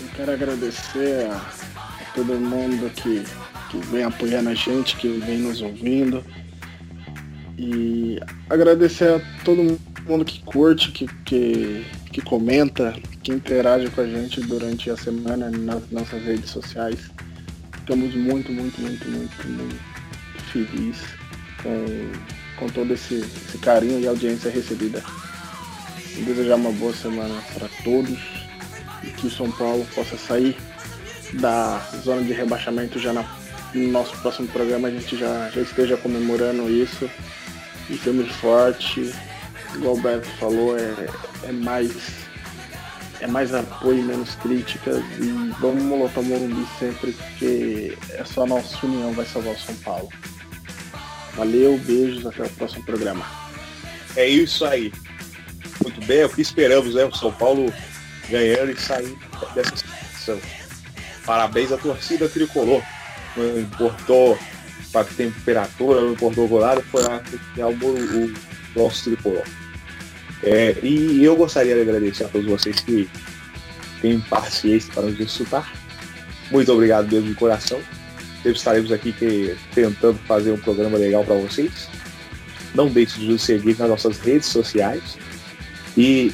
Eu quero agradecer a, a todo mundo que, que vem apoiando a gente, que vem nos ouvindo. E agradecer a todo mundo que curte, que, que, que comenta, que interage com a gente durante a semana nas nossas redes sociais. Estamos muito, muito, muito, muito, muito felizes com, com todo esse, esse carinho e audiência recebida desejar uma boa semana para todos e que o São Paulo possa sair da zona de rebaixamento já na, no nosso próximo programa. A gente já, já esteja comemorando isso. E temos forte, o Beto falou, é, é mais é mais apoio menos críticas e vamos molotar o Morumbi sempre porque é só a nossa união vai salvar o São Paulo. Valeu, beijos, até o próximo programa. É isso aí muito bem, é o que esperamos, né? O São Paulo ganhando e saindo dessa situação. Parabéns à torcida tricolor. Não importou para temperatura, não importou nada, foi lá criar o, o nosso tricolor. É, e eu gostaria de agradecer a todos vocês que têm paciência para nos escutar. Muito obrigado mesmo de coração. Sempre estaremos aqui que, tentando fazer um programa legal para vocês. Não deixe de nos seguir nas nossas redes sociais. E,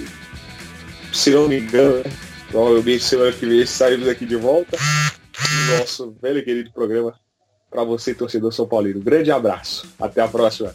se não me engano, provavelmente semana que vem saímos aqui de volta no nosso velho e querido programa para você, torcedor São Paulino. grande abraço. Até a próxima.